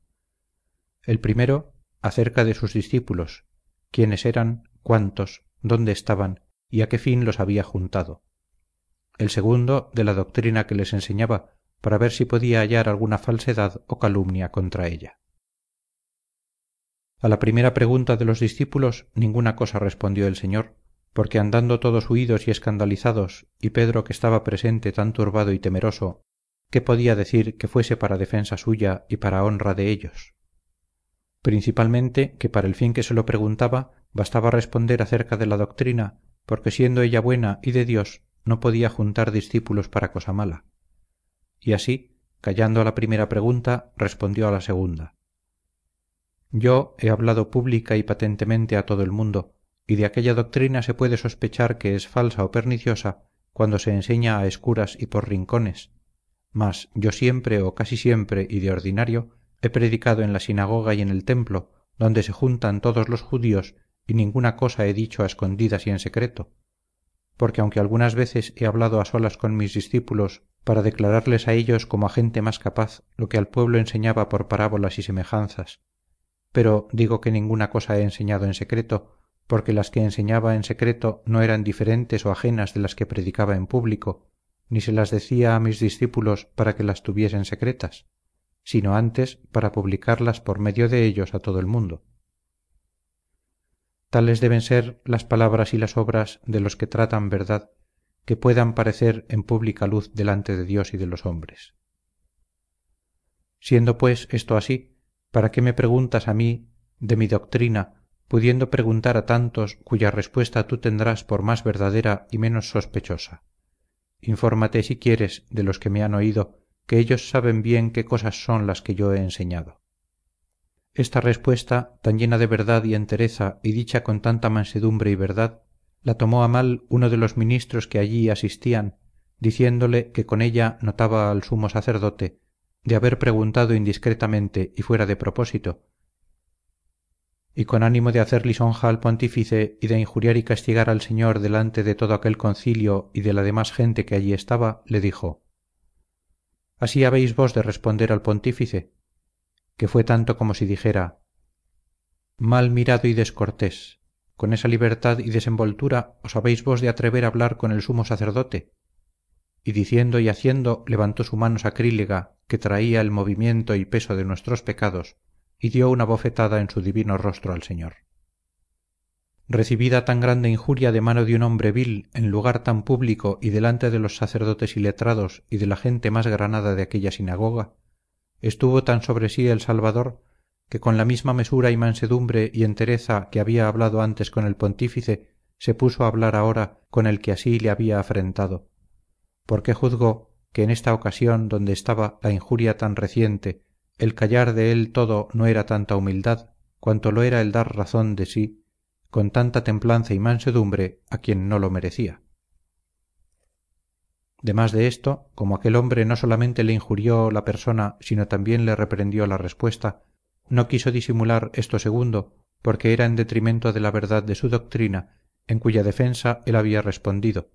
El primero acerca de sus discípulos quiénes eran cuántos dónde estaban y a qué fin los había juntado el segundo de la doctrina que les enseñaba para ver si podía hallar alguna falsedad o calumnia contra ella. A la primera pregunta de los discípulos ninguna cosa respondió el señor porque andando todos huidos y escandalizados y pedro que estaba presente tan turbado y temeroso qué podía decir que fuese para defensa suya y para honra de ellos principalmente que para el fin que se lo preguntaba bastaba responder acerca de la doctrina porque siendo ella buena y de dios no podía juntar discípulos para cosa mala. Y así callando a la primera pregunta respondió a la segunda. Yo he hablado pública y patentemente a todo el mundo y de aquella doctrina se puede sospechar que es falsa o perniciosa cuando se enseña a escuras y por rincones. Mas yo siempre o casi siempre y de ordinario he predicado en la sinagoga y en el templo donde se juntan todos los judíos y ninguna cosa he dicho a escondidas y en secreto porque aunque algunas veces he hablado a solas con mis discípulos para declararles a ellos como a gente más capaz lo que al pueblo enseñaba por parábolas y semejanzas pero digo que ninguna cosa he enseñado en secreto porque las que enseñaba en secreto no eran diferentes o ajenas de las que predicaba en público ni se las decía a mis discípulos para que las tuviesen secretas sino antes para publicarlas por medio de ellos a todo el mundo tales deben ser las palabras y las obras de los que tratan verdad que puedan parecer en pública luz delante de Dios y de los hombres. Siendo pues esto así para qué me preguntas a mí de mi doctrina pudiendo preguntar a tantos cuya respuesta tú tendrás por más verdadera y menos sospechosa infórmate si quieres de los que me han oído que ellos saben bien qué cosas son las que yo he enseñado esta respuesta tan llena de verdad y entereza y dicha con tanta mansedumbre y verdad la tomó a mal uno de los ministros que allí asistían diciéndole que con ella notaba al sumo sacerdote de haber preguntado indiscretamente y fuera de propósito. Y con ánimo de hacer lisonja al pontífice y de injuriar y castigar al señor delante de todo aquel concilio y de la demás gente que allí estaba le dijo así habéis vos de responder al pontífice que fue tanto como si dijera mal mirado y descortés con esa libertad y desenvoltura os habéis vos de atrever a hablar con el sumo sacerdote y diciendo y haciendo levantó su mano sacrílega que traía el movimiento y peso de nuestros pecados y dio una bofetada en su divino rostro al señor. Recibida tan grande injuria de mano de un hombre vil en lugar tan público y delante de los sacerdotes y letrados y de la gente más granada de aquella sinagoga estuvo tan sobre sí el salvador que con la misma mesura y mansedumbre y entereza que había hablado antes con el pontífice se puso a hablar ahora con el que así le había afrentado. Porque juzgó que en esta ocasión donde estaba la injuria tan reciente el callar de él todo no era tanta humildad cuanto lo era el dar razón de sí con tanta templanza y mansedumbre a quien no lo merecía demás de esto como aquel hombre no solamente le injurió la persona sino también le reprendió la respuesta no quiso disimular esto segundo porque era en detrimento de la verdad de su doctrina en cuya defensa él había respondido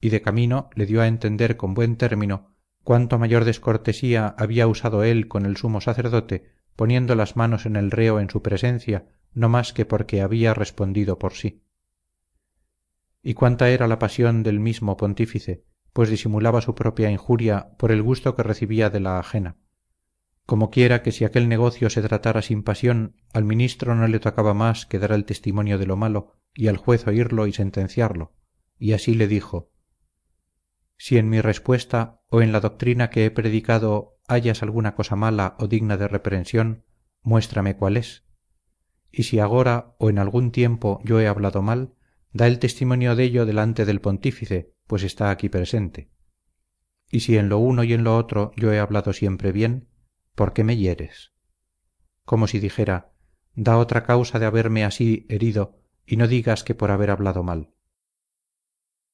y de camino le dio a entender con buen término cuánto mayor descortesía había usado él con el sumo sacerdote poniendo las manos en el reo en su presencia no más que porque había respondido por sí. Y cuánta era la pasión del mismo pontífice pues disimulaba su propia injuria por el gusto que recibía de la ajena. Como quiera que si aquel negocio se tratara sin pasión al ministro no le tocaba más que dar el testimonio de lo malo y al juez oírlo y sentenciarlo. Y así le dijo si en mi respuesta o en la doctrina que he predicado hallas alguna cosa mala o digna de reprensión muéstrame cuál es. Y si agora o en algún tiempo yo he hablado mal da el testimonio de ello delante del pontífice pues está aquí presente. Y si en lo uno y en lo otro yo he hablado siempre bien por qué me hieres como si dijera da otra causa de haberme así herido y no digas que por haber hablado mal.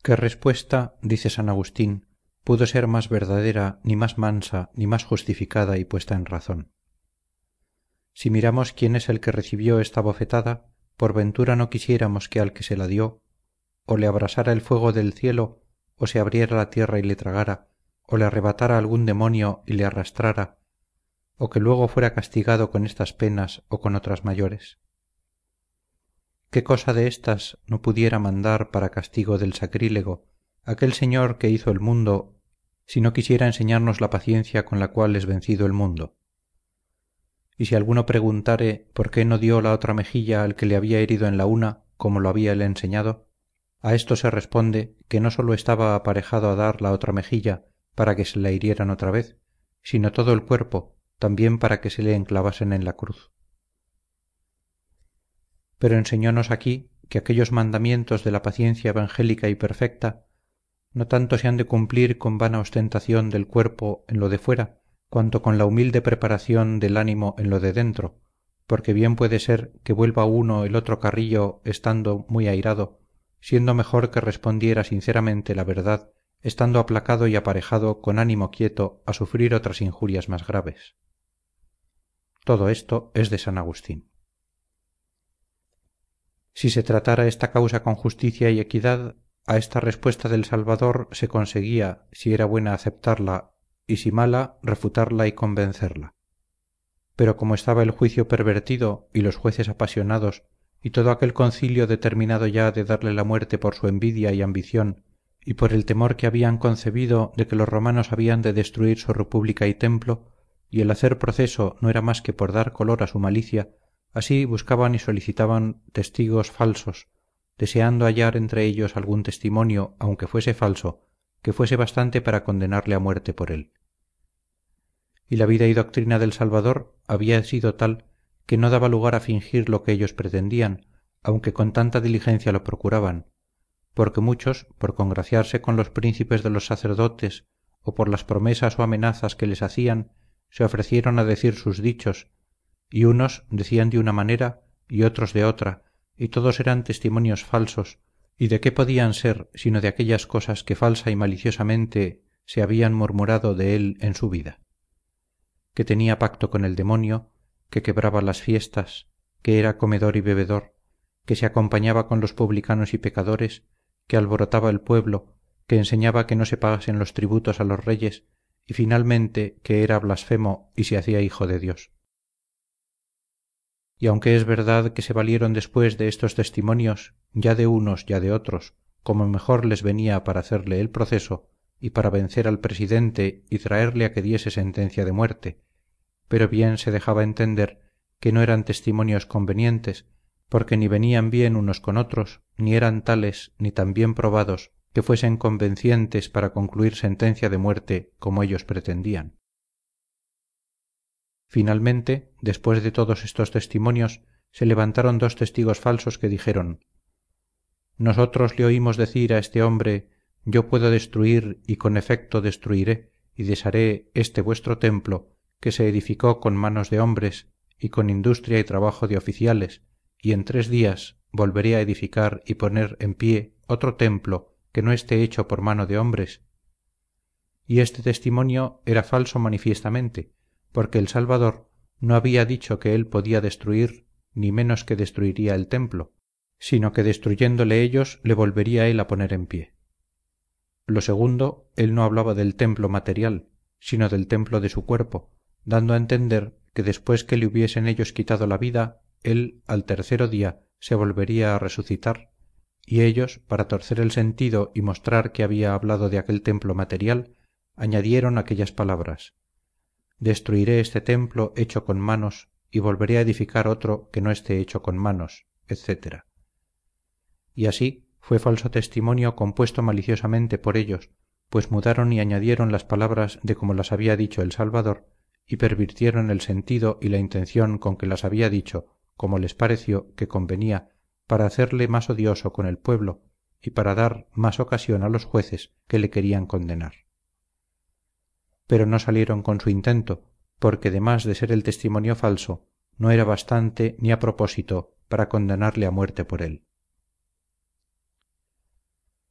Qué respuesta dice san agustín pudo ser más verdadera ni más mansa ni más justificada y puesta en razón si miramos quién es el que recibió esta bofetada por ventura no quisiéramos que al que se la dio o le abrasara el fuego del cielo o se abriera la tierra y le tragara o le arrebatara algún demonio y le arrastrara o que luego fuera castigado con estas penas o con otras mayores. Qué cosa de éstas no pudiera mandar para castigo del sacrílego aquel señor que hizo el mundo si no quisiera enseñarnos la paciencia con la cual es vencido el mundo y si alguno preguntare por qué no dio la otra mejilla al que le había herido en la una como lo había él enseñado a esto se responde que no sólo estaba aparejado a dar la otra mejilla para que se la hirieran otra vez sino todo el cuerpo también para que se le enclavasen en la cruz. Pero enseñónos aquí que aquellos mandamientos de la paciencia evangélica y perfecta no tanto se han de cumplir con vana ostentación del cuerpo en lo de fuera cuanto con la humilde preparación del ánimo en lo de dentro porque bien puede ser que vuelva uno el otro carrillo estando muy airado siendo mejor que respondiera sinceramente la verdad estando aplacado y aparejado con ánimo quieto a sufrir otras injurias más graves. Todo esto es de san agustín. Si se tratara esta causa con justicia y equidad a esta respuesta del salvador se conseguía si era buena aceptarla y si mala refutarla y convencerla. Pero como estaba el juicio pervertido y los jueces apasionados y todo aquel concilio determinado ya de darle la muerte por su envidia y ambición y por el temor que habían concebido de que los romanos habían de destruir su república y templo y el hacer proceso no era más que por dar color a su malicia así buscaban y solicitaban testigos falsos deseando hallar entre ellos algún testimonio aunque fuese falso que fuese bastante para condenarle a muerte por él y la vida y doctrina del salvador había sido tal que no daba lugar a fingir lo que ellos pretendían aunque con tanta diligencia lo procuraban porque muchos por congraciarse con los príncipes de los sacerdotes o por las promesas o amenazas que les hacían se ofrecieron a decir sus dichos y unos decían de una manera y otros de otra y todos eran testimonios falsos y de qué podían ser sino de aquellas cosas que falsa y maliciosamente se habían murmurado de él en su vida que tenía pacto con el demonio que quebraba las fiestas que era comedor y bebedor que se acompañaba con los publicanos y pecadores que alborotaba el pueblo que enseñaba que no se pagasen los tributos a los reyes y finalmente que era blasfemo y se hacía hijo de Dios. Y aunque es verdad que se valieron después de estos testimonios, ya de unos ya de otros, como mejor les venía para hacerle el proceso y para vencer al presidente y traerle a que diese sentencia de muerte, pero bien se dejaba entender que no eran testimonios convenientes, porque ni venían bien unos con otros, ni eran tales ni tan bien probados que fuesen convencientes para concluir sentencia de muerte como ellos pretendían. Finalmente, después de todos estos testimonios, se levantaron dos testigos falsos que dijeron Nosotros le oímos decir a este hombre Yo puedo destruir y con efecto destruiré y desharé este vuestro templo que se edificó con manos de hombres y con industria y trabajo de oficiales y en tres días volveré a edificar y poner en pie otro templo que no esté hecho por mano de hombres. Y este testimonio era falso manifiestamente porque el salvador no había dicho que él podía destruir ni menos que destruiría el templo sino que destruyéndole ellos le volvería él a poner en pie. Lo segundo él no hablaba del templo material sino del templo de su cuerpo dando a entender que después que le hubiesen ellos quitado la vida él al tercero día se volvería a resucitar y ellos para torcer el sentido y mostrar que había hablado de aquel templo material añadieron aquellas palabras destruiré este templo hecho con manos y volveré a edificar otro que no esté hecho con manos etc y así fue falso testimonio compuesto maliciosamente por ellos pues mudaron y añadieron las palabras de como las había dicho el salvador y pervirtieron el sentido y la intención con que las había dicho como les pareció que convenía para hacerle más odioso con el pueblo y para dar más ocasión a los jueces que le querían condenar. Pero no salieron con su intento porque demás de ser el testimonio falso no era bastante ni a propósito para condenarle a muerte por él